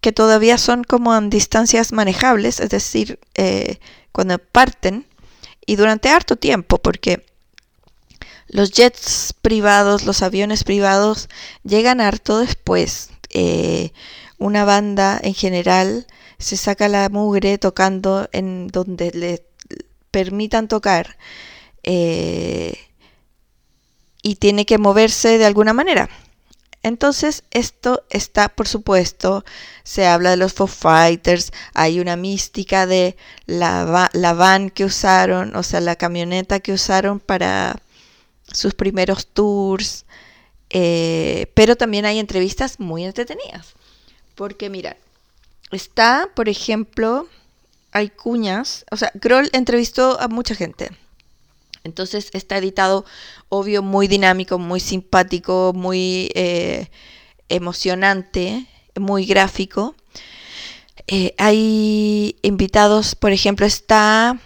que todavía son como en distancias manejables, es decir, eh, cuando parten y durante harto tiempo, porque los jets privados, los aviones privados llegan harto después. Eh, una banda en general se saca la mugre tocando en donde le permitan tocar eh, y tiene que moverse de alguna manera. Entonces, esto está, por supuesto, se habla de los Foo Fighters, hay una mística de la, la van que usaron, o sea, la camioneta que usaron para sus primeros tours, eh, pero también hay entrevistas muy entretenidas. Porque mira, está, por ejemplo, hay cuñas, o sea, Groll entrevistó a mucha gente. Entonces está editado, obvio, muy dinámico, muy simpático, muy eh, emocionante, muy gráfico. Eh, hay invitados, por ejemplo, está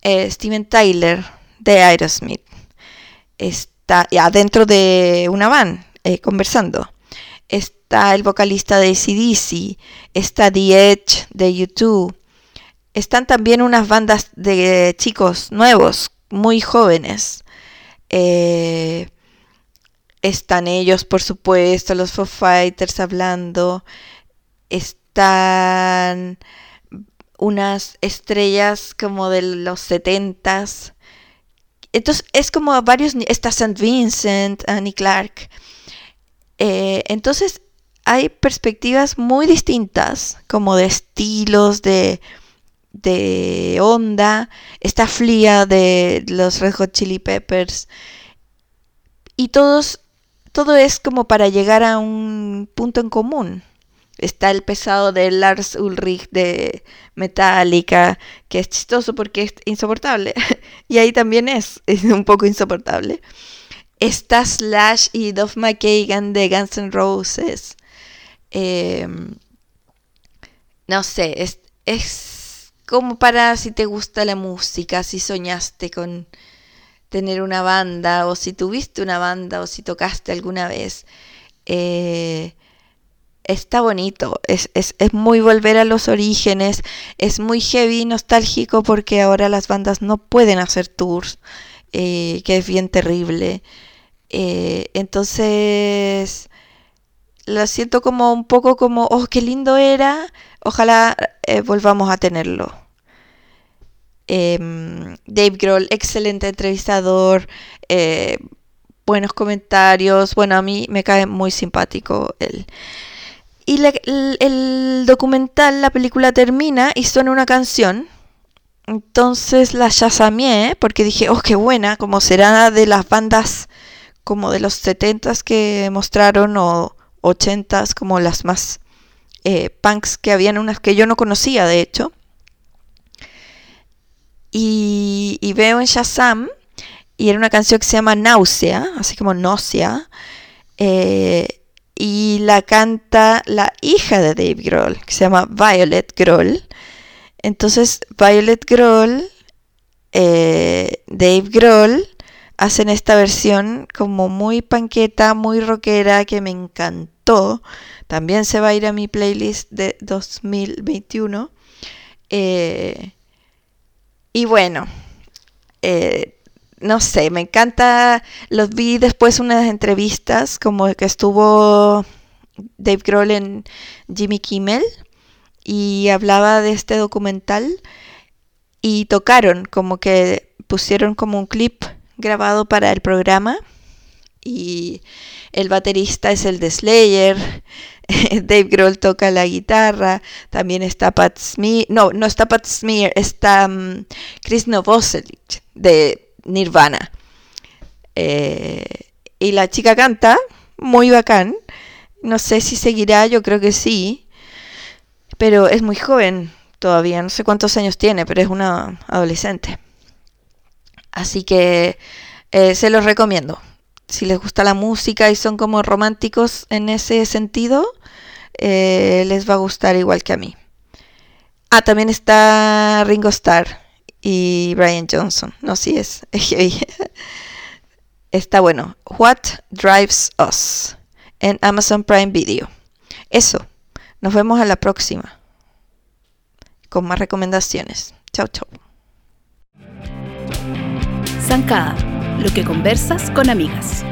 eh, Steven Tyler de Aerosmith. Está adentro de una van conversando. Está el vocalista de ACDC. Está The Edge de YouTube. Están también unas bandas de chicos nuevos muy jóvenes. Eh, están ellos, por supuesto, los Foo Fighters hablando. Están unas estrellas como de los setentas. Entonces es como varios... Está St. Vincent, Annie Clark. Eh, entonces hay perspectivas muy distintas, como de estilos, de de onda, está Flia de los Red Hot Chili Peppers. Y todos, todo es como para llegar a un punto en común. Está el pesado de Lars Ulrich de Metallica, que es chistoso porque es insoportable. y ahí también es, es un poco insoportable. Está Slash y Duff McKagan de Guns N' Roses. Em, no sé, es, es como para si te gusta la música, si soñaste con tener una banda o si tuviste una banda o si tocaste alguna vez. Eh, está bonito, es, es, es, muy volver a los orígenes, es muy heavy, nostálgico porque ahora las bandas no pueden hacer tours, eh, que es bien terrible. Eh, entonces, lo siento como un poco como, oh, qué lindo era, ojalá volvamos a tenerlo. Em, Dave Grohl, excelente entrevistador, eh, buenos comentarios. Bueno, a mí me cae muy simpático él. Y el, documental, la película termina y suena una canción. Entonces la chasameé porque dije, oh, qué buena, como será de las bandas como de los 70s que mostraron o 80s, como las más eh, punks que habían, unas que yo no conocía de hecho. Y, veo en Shazam, y era una canción que se llama Náusea, así como Náusea, eh, y la canta la hija de Dave Grohl, que se llama Violet Grohl. Entonces, Violet Grohl, eh, Dave Grohl, hacen esta versión como muy panqueta, muy rockera, que me encantó. También se va a ir a mi playlist de 2021. Eh, y bueno, eh, no sé, me encanta, los vi después unas entrevistas, como que estuvo Dave Grohl en Jimmy Kimmel y hablaba de este documental y tocaron, como que pusieron como un clip grabado para el programa y el baterista es el de Slayer, Dave Grohl toca la guitarra, también está Pat Smear, no, no está Pat Smear, está mm, Chris Novoselic de Nirvana. Eh, y la chica canta, muy bacán. No sé si seguirá, yo creo que sí. Pero es muy joven todavía, no sé cuántos años tiene, pero es una adolescente. Así que eh, se los recomiendo si les gusta la música y son como románticos en ese sentido, eh, les va a gustar igual que a mí. Ah, también está Ringo Starr y Brian Johnson. No, sí es, está bueno. What Drives Us en Amazon Prime Video. Eso. Nos vemos a la próxima con más recomendaciones. Chau, chau. Zancada, lo que conversas con amigas.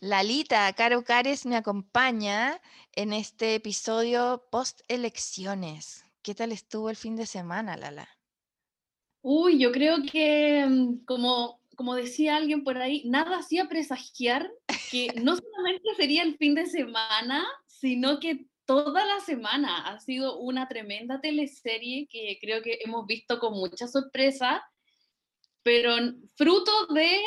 Lalita Caro Cares me acompaña en este episodio post elecciones. ¿Qué tal estuvo el fin de semana, Lala? Uy, yo creo que, mm, como, como decía alguien por ahí, nada hacía presagiar que no solamente sería el fin de semana, sino que toda la semana ha sido una tremenda teleserie que creo que hemos visto con mucha sorpresa, pero fruto de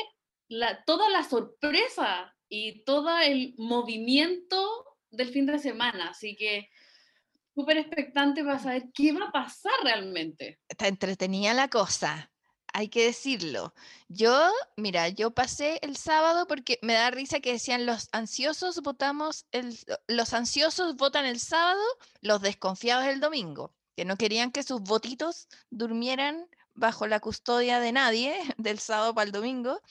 la, toda la sorpresa y todo el movimiento del fin de semana. Así que súper expectante para saber qué va a pasar realmente. Está entretenida la cosa, hay que decirlo. Yo, mira, yo pasé el sábado porque me da risa que decían los ansiosos votamos el, los ansiosos votan el sábado, los desconfiados el domingo, que no querían que sus votitos durmieran bajo la custodia de nadie del sábado para el domingo.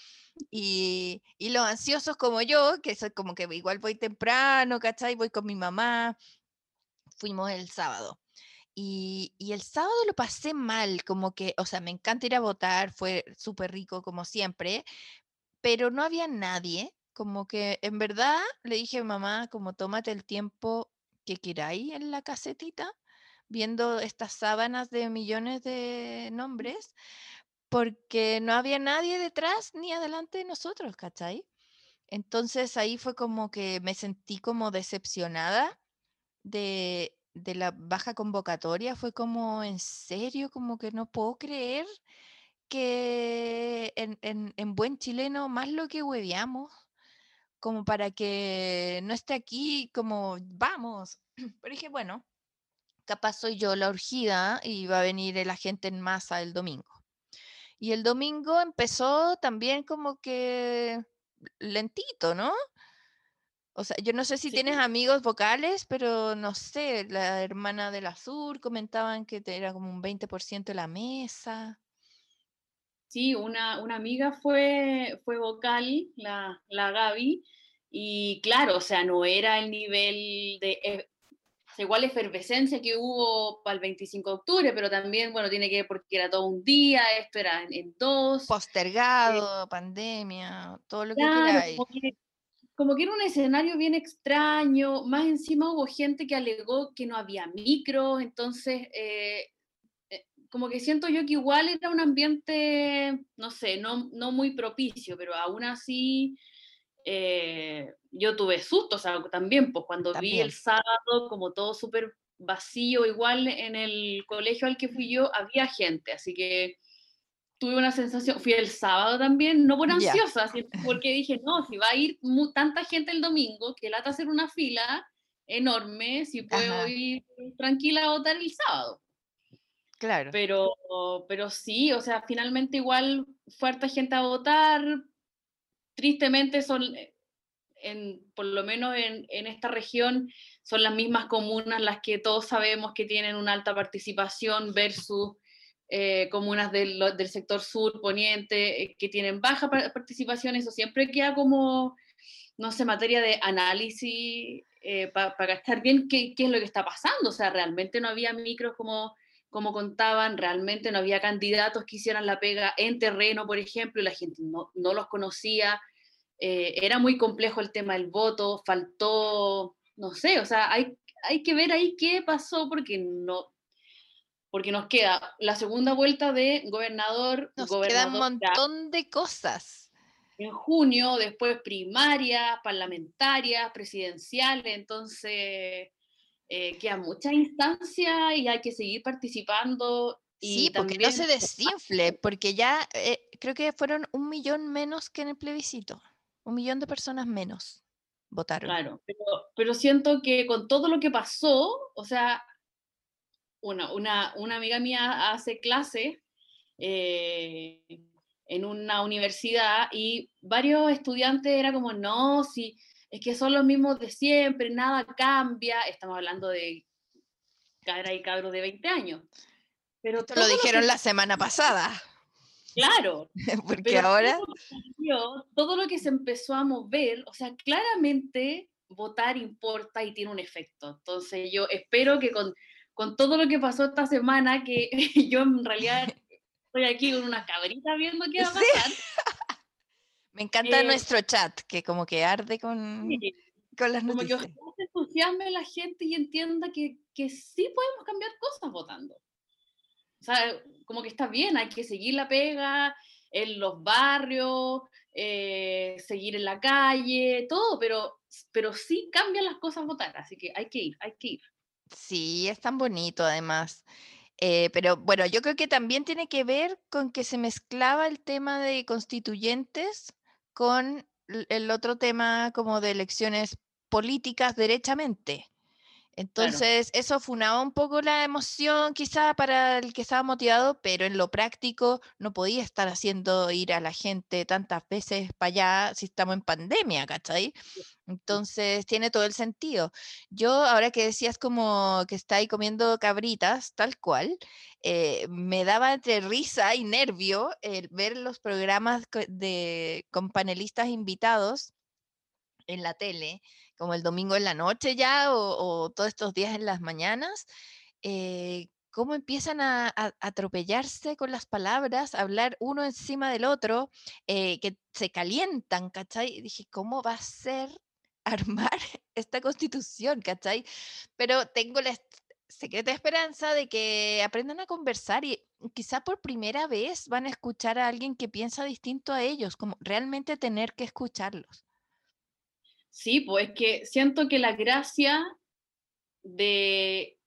Y, y los ansiosos como yo, que soy como que igual voy temprano, ¿cachai? Voy con mi mamá, fuimos el sábado. Y, el sábado lo pasé mal, como que, o sea, me encanta ir a votar, fue súper rico como siempre, pero no había nadie, como que en verdad le dije a mamá, como tómate el tiempo que queráis en la casetita, viendo estas sábanas de millones de nombres, porque no había nadie detrás ni adelante de nosotros, ¿cachai? Entonces ahí fue como que me sentí como decepcionada de, la baja convocatoria fue como, en serio, como que no puedo creer que en, buen chileno, más lo que hueveamos, como para que no esté aquí, como vamos. Pero dije, bueno, capaz soy yo la urgida y va a venir la gente en masa el domingo. Y el domingo empezó también como que lentito, ¿no? O sea, yo no sé si tienes amigos vocales, pero no sé, la hermana del Azul comentaban que era como un 20% de la mesa. Sí, una, una amiga fue, fue vocal, la, la Gaby, y claro, o sea, no era el nivel de e, igual efervescencia que hubo para el 25 de octubre, pero también, bueno, tiene que ver porque era todo un día, esto era en, dos. Postergado, eh, pandemia, todo lo que quiera como que era un escenario bien extraño, más encima hubo gente que alegó que no había micro, entonces eh, eh, como que siento yo que igual era un ambiente, no sé, no, no muy propicio, pero aún así eh, yo tuve susto, o sea, también, pues cuando vi el sábado como todo súper vacío, igual en el colegio al que fui yo había gente, así que tuve una sensación, fui el sábado también, no por ansiosa, porque dije, no, si va a ir tanta gente el domingo, que lata hacer una fila enorme, si puedo ir tranquila a votar el sábado. Claro. Pero, pero sí, o sea, finalmente igual fue harta gente a votar, tristemente son, en, por lo menos en, en esta región, son las mismas comunas las que todos sabemos que tienen una alta participación versus eh, comunas del, sector sur, poniente, eh, que tienen baja participación, eso siempre queda como, no sé, materia de análisis eh, para estar bien qué, qué, es lo que está pasando. O sea, realmente no había micros como, como contaban, realmente no había candidatos que hicieran la pega en terreno, por ejemplo, y la gente no, no los conocía. era muy complejo el tema del voto, faltó, no sé, o sea, hay, hay que ver ahí qué pasó porque no, porque nos queda la segunda vuelta de gobernador. Nos queda un montón de cosas. En junio, después primarias, parlamentarias, presidenciales, entonces eh, queda mucha instancia y hay que seguir participando. Y sí, porque no se desinfle, porque ya eh, creo que fueron un millón menos que en el plebiscito, un millón de personas menos votaron. Claro, pero, pero siento que con todo lo que pasó, o sea, una, una, una amiga mía hace clase eh, en una universidad y varios estudiantes era como, no, si es que son los mismos de siempre, nada cambia, estamos hablando de cara y cabros de 20 años. Pero Esto lo dijeron la semana pasada. Claro. Porque ahora... todo lo que se empezó a mover, o sea, claramente votar importa y tiene un efecto. Entonces yo espero que con con todo lo que pasó esta semana, que yo en realidad estoy aquí con una cabrita viendo qué va a pasar. Me encanta Eh, nuestro chat, que como que arde con, Sí, con las como que noticias. ojalá se entusiasme la gente y entienda que, que sí podemos cambiar cosas votando. O sea, como que está bien, hay que seguir la pega en los barrios, eh, seguir en la calle, todo, pero, pero sí cambian las cosas votar, así que hay que ir, hay que ir. Sí, es tan bonito además. Eh, pero bueno, yo creo que también tiene que ver con que se mezclaba el tema de constituyentes con el otro tema como de elecciones políticas derechamente. Entonces, eso funaba un poco la emoción quizá para el que estaba motivado, pero en lo práctico no podía estar haciendo ir a la gente tantas veces para allá si estamos en pandemia, ¿cachai? Entonces, tiene todo el sentido. Yo, ahora que decías como que está ahí comiendo cabritas, tal cual, eh, me daba entre risa y nervio el ver los programas de, con panelistas invitados en la tele, como el domingo en la noche ya, o, todos estos días en las mañanas, eh, cómo empiezan a, atropellarse con las palabras, a hablar uno encima del otro, eh, que se calientan, ¿cachai? Dije, ¿cómo va a ser armar esta constitución, ¿cachai? Pero tengo la secreta esperanza de que aprendan a conversar y quizá por primera vez van a escuchar a alguien que piensa distinto a ellos, como realmente tener que escucharlos. Sí, pues es que siento que la gracia de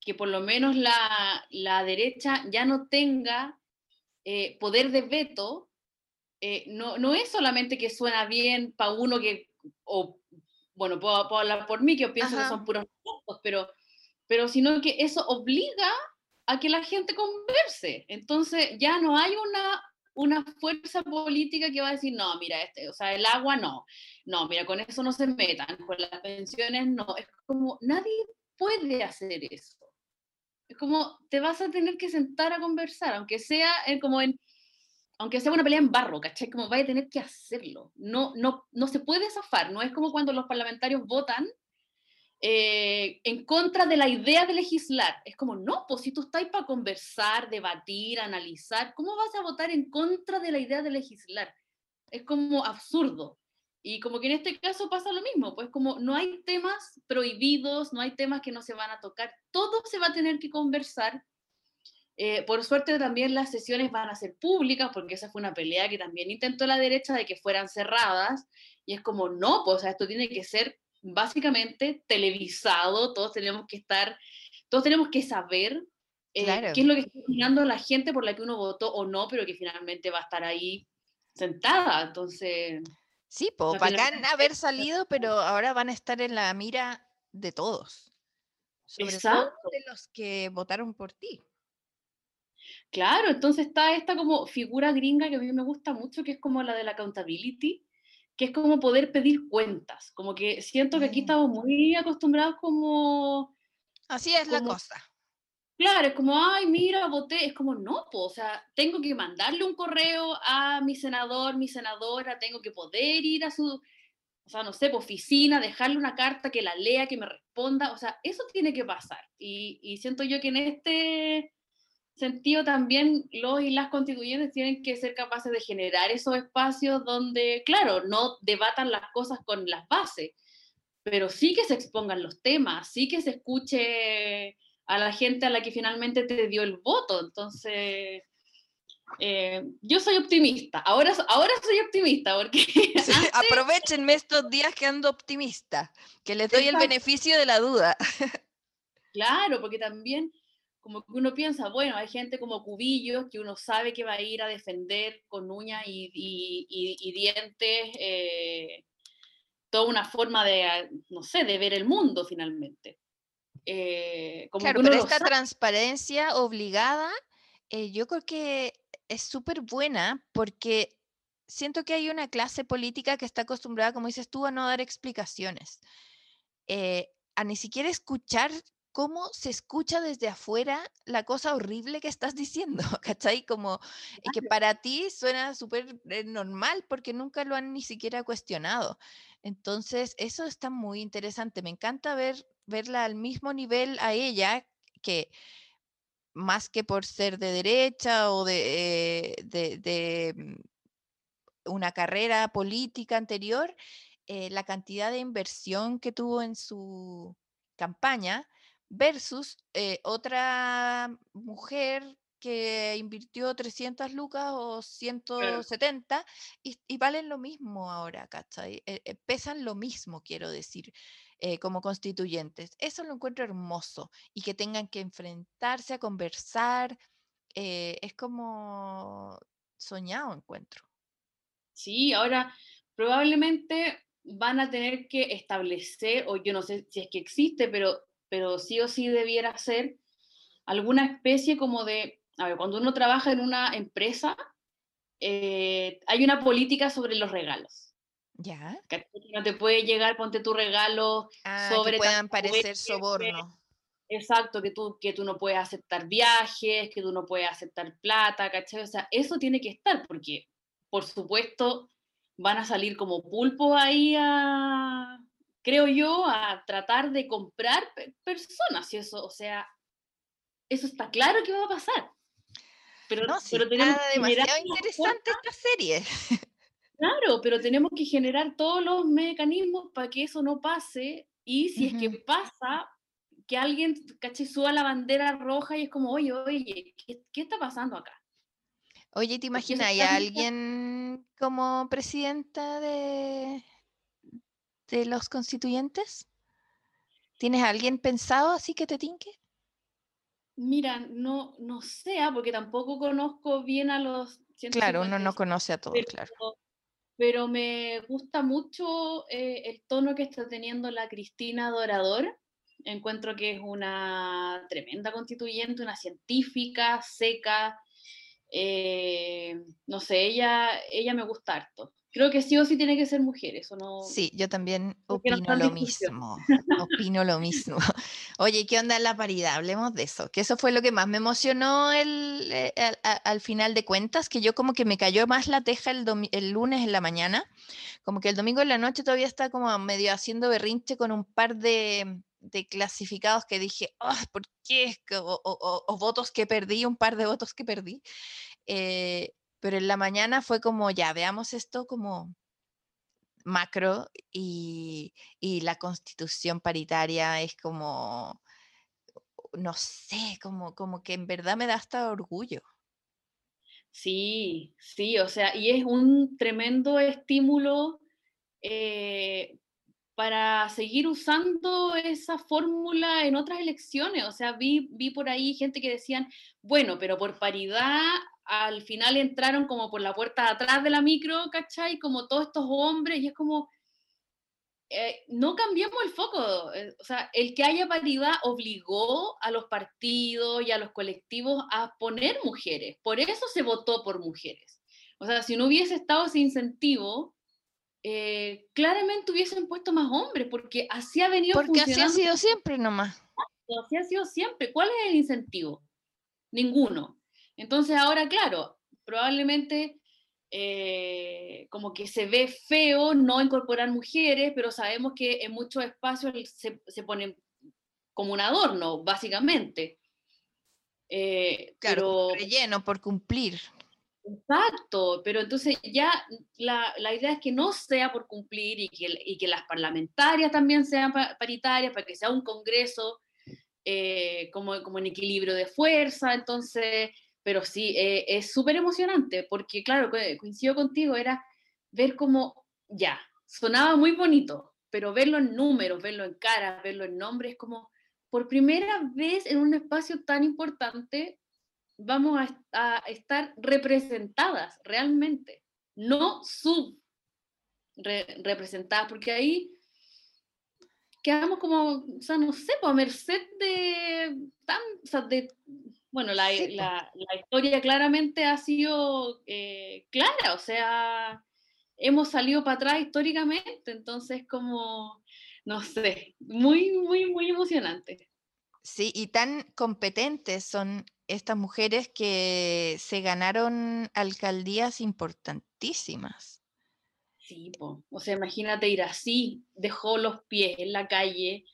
que por lo menos la, la derecha ya no tenga eh, poder de veto, eh, no, no es solamente que suena bien para uno que, o bueno, puedo, puedo hablar por mí, que pienso Ajá. que son puros pero, pero sino que eso obliga a que la gente converse. Entonces ya no hay una, una fuerza política que va a decir, no, mira, este, o sea, el agua no, no, mira, con eso no se metan, con las pensiones no. Es como, nadie puede hacer eso. Es como, te vas a tener que sentar a conversar, aunque sea en- como en, aunque sea una pelea en barro, ¿cachai? Como vaya a tener que hacerlo. No, no, no se puede zafar, no es como cuando los parlamentarios votan eh, en contra de la idea de legislar. Es como, no, pues si tú estás para conversar, debatir, analizar, ¿cómo vas a votar en contra de la idea de legislar? Es como absurdo. Y como que en este caso pasa lo mismo, pues como no hay temas prohibidos, no hay temas que no se van a tocar, todo se va a tener que conversar. Eh, por suerte también las sesiones van a ser públicas, porque esa fue una pelea que también intentó la derecha de que fueran cerradas, y es como, no, pues esto tiene que ser básicamente televisado, todos tenemos que estar, todos tenemos que saber eh, Claro. qué es lo que está opinando la gente por la que uno votó o no, pero que finalmente va a estar ahí sentada, entonces... Sí, pues finalmente bacán haber salido, pero ahora van a estar en la mira de todos. Sobre todo Exacto. de los que votaron por ti. Claro, entonces está esta como figura gringa que a mí me gusta mucho, que es como la de la accountability, que es como poder pedir cuentas, como que siento que aquí Mm. estamos muy acostumbrados como, Así es la cosa. claro, es como, ay, mira, voté, es como, no, po, o sea, tengo que mandarle un correo a mi senador, mi senadora, tengo que poder ir a su, o sea, no sé, oficina, dejarle una carta que la lea, que me responda, o sea, eso tiene que pasar. Y, y siento yo que en este sentido también los y las constituyentes tienen que ser capaces de generar esos espacios donde, claro, no debatan las cosas con las bases, pero sí que se expongan los temas, sí que se escuche a la gente a la que finalmente te dio el voto. Entonces, eh, yo soy optimista, ahora, ahora soy optimista, porque Sí, aprovechenme estos días que ando optimista, que les doy el beneficio de la duda. Claro, porque también como que uno piensa, bueno, hay gente como Cubillos que uno sabe que va a ir a defender con uñas y, y- y- y dientes eh, toda una forma de, ah, no sé, de ver el mundo finalmente. Eh, como Claro, pero esta sabe. transparencia obligada, eh, yo creo que es súper buena porque siento que hay una clase política que está acostumbrada, como dices tú, a no dar explicaciones, eh, a ni siquiera escuchar cómo se escucha desde afuera la cosa horrible que estás diciendo, ¿cachai? Como eh, que para ti suena súper eh, normal porque nunca lo han ni siquiera cuestionado. Entonces, eso está muy interesante. Me encanta ver, verla al mismo nivel a ella que más que por ser de derecha o de, de, mm, una carrera política anterior, eh, la cantidad de inversión que tuvo en su campaña versus eh, otra mujer que invirtió 300 lucas o 170 y, valen lo mismo ahora, ¿cachai? Eh, eh, pesan lo mismo, quiero decir, como constituyentes. Eso lo encuentro hermoso y que tengan que enfrentarse a conversar, es como soñado encuentro. Sí, ahora probablemente van a tener que establecer, o yo no sé si es que existe, pero pero sí o sí debiera ser alguna especie como de, a ver, cuando uno trabaja en una empresa, eh, hay una política sobre los regalos. Ya. no te puede llegar, ponte tu regalo ah, sobre... Que puedan parecer soborno. Exacto, que tú, que tú no puedes aceptar viajes, que tú no puedes aceptar plata, ¿cachai? O sea, eso tiene que estar, porque, por supuesto, van a salir como pulpos ahí a, creo yo, a tratar de comprar personas. Y eso, o sea, eso está claro que va a pasar. Pero, no, pero tenemos demasiado interesante esta serie. Claro, pero tenemos que generar todos los mecanismos para que eso no pase. Y si es que pasa, que alguien caché suba la bandera roja y es como, oye, oye, ¿qué, qué está pasando acá? Oye, ¿te imaginas? ¿Hay alguien como presidenta de, de los constituyentes? ¿Tienes alguien pensado así que te tinque? Mira, no, no sé, ah, porque tampoco conozco bien a los... Claro, uno no conoce a todos, claro. Pero me gusta mucho eh, el tono que está teniendo la Cristina Dorador. Encuentro que es una tremenda constituyente, una científica, seca. Eh, no sé, ella, ella me gusta harto. Creo que sí o sí tiene que ser mujer, eso no. Sí, yo también opino lo mismo. opino lo mismo. Oye, ¿qué onda la paridad? Hablemos de eso. Que eso fue lo que más me emocionó el, eh, al, final de cuentas, que yo como que me cayó más la teja el, el, lunes en la mañana, como que el domingo en la noche todavía está como medio haciendo berrinche con un par de, de clasificados que dije, ¿por qué? O, o, o, votos que perdí, un par de votos que perdí. Eh, pero en la mañana fue como, ya, veamos esto como macro y, la constitución paritaria es como, no sé, como, como que en verdad me da hasta orgullo. Sí, sí, o sea, y es un tremendo estímulo eh, para seguir usando esa fórmula en otras elecciones. O sea, vi, vi por ahí gente que decían, bueno, pero por paridad al final entraron como por la puerta de atrás de la micro, ¿cachai? Como todos estos hombres, y es como, eh, no cambiamos el foco. Eh, o sea, el que haya paridad obligó a los partidos y a los colectivos a poner mujeres. Por eso se votó por mujeres. O sea, si no hubiese estado ese incentivo, eh, claramente hubiesen puesto más hombres, porque así ha venido porque así ha sido siempre nomás. Así ha sido siempre. ¿Cuál es el incentivo? Ninguno. Entonces ahora, claro, probablemente eh, como que se ve feo no incorporar mujeres, pero sabemos que en muchos espacios se, se ponen como un adorno, básicamente. Eh, claro, pero, relleno por cumplir. Exacto, pero entonces ya la, la, idea es que no sea por cumplir y que, y que las parlamentarias también sean paritarias, para que sea un congreso eh, como, como en equilibrio de fuerza, entonces pero sí, eh, es súper emocionante, porque claro, coincido contigo, era ver cómo, ya, sonaba muy bonito, pero verlo en números, verlo en caras, verlo en nombres, como por primera vez en un espacio tan importante vamos a, estar representadas realmente, no sub representadas, porque ahí quedamos como, o sea, no sé, pues, a merced de, de bueno, la, historia claramente ha sido eh, clara, o sea, hemos salido para atrás históricamente, entonces como, no sé, muy, muy, muy emocionante. Sí, y tan competentes son estas mujeres que se ganaron alcaldías importantísimas. Sí, o sea, imagínate ir así, dejó los pies en la calle,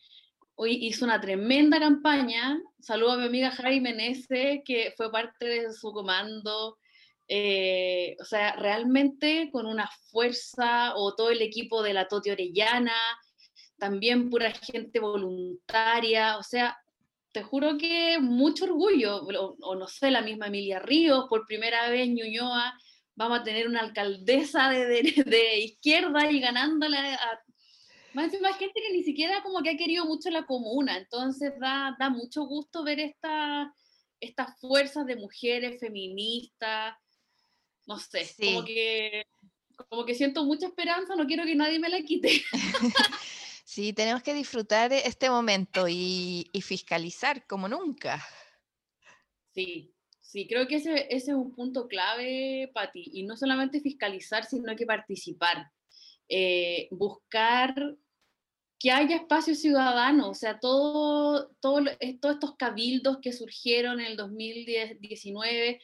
hoy hizo una tremenda campaña. Saludo a mi amiga Jaime Menezes, que fue parte de su comando. Eh, o sea, realmente con una fuerza, o todo el equipo de la Toti Orellana, también pura gente voluntaria, o sea, te juro que mucho orgullo, o, no sé, la misma Emilia Ríos, por primera vez Ñuñoa, vamos a tener una alcaldesa de, de, izquierda y ganándole a... Más, más gente que ni siquiera como que ha querido mucho la comuna, entonces da, da mucho gusto ver esta, estas fuerzas de mujeres feministas, no sé, como, que, como que siento mucha esperanza, no quiero que nadie me la quite. Sí, tenemos que disfrutar este momento y, fiscalizar como nunca. Sí, sí, creo que ese, es un punto clave, Patti, y no solamente fiscalizar, sino que participar, eh, buscar que haya espacio ciudadano, o sea, todo, todo, todos estos cabildos que surgieron en el 2019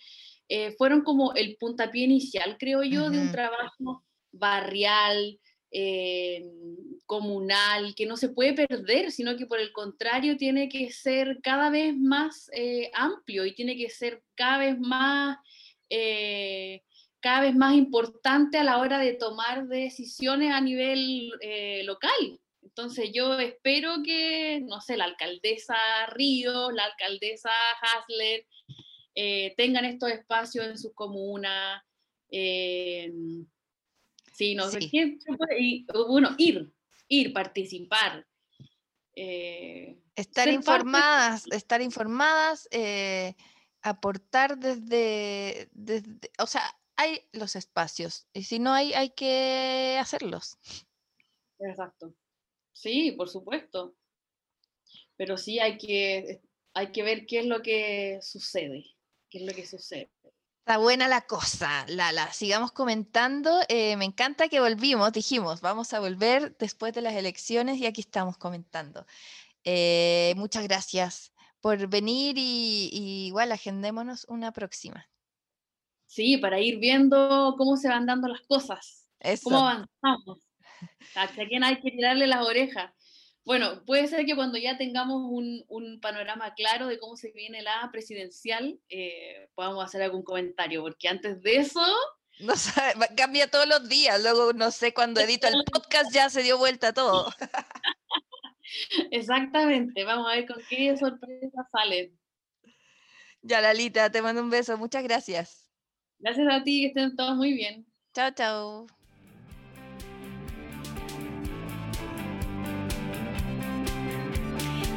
eh, fueron como el puntapié inicial, creo yo, de un trabajo barrial, eh, comunal, que no se puede perder, sino que por el contrario tiene que ser cada vez más eh, amplio y tiene que ser cada vez más, eh, cada vez más importante a la hora de tomar decisiones a nivel local. Entonces yo espero que, no sé, la alcaldesa Ríos, la alcaldesa Hasler, tengan estos espacios en sus comunas. Sí, no sé y, bueno, ir, ir, participar. Eh, estar informadas, estar informadas, eh, aportar desde, desde, o sea, hay los espacios y si no hay, hay que hacerlos. Exacto. Sí, por supuesto. Pero sí hay que, hay que ver qué es lo que sucede, qué es lo que sucede. Está buena la cosa, Lala. Sigamos comentando. Eh, me encanta que volvimos, dijimos, vamos a volver después de las elecciones y aquí estamos comentando. Eh, muchas gracias por venir y, igual agendémonos una próxima. Sí, para ir viendo cómo se van dando las cosas, cómo avanzamos. A quién hay que tirarle las orejas. Bueno, puede ser que cuando ya tengamos un, panorama claro de cómo se viene la presidencial, eh, podamos hacer algún comentario, porque antes de eso... No sabe, cambia todos los días, luego no sé, cuando edito el podcast ya se dio vuelta todo. Exactamente, vamos a ver con qué sorpresa salen. Ya, Lalita, te mando un beso, muchas gracias. Gracias a ti, que estén todos muy bien. Chao, chao.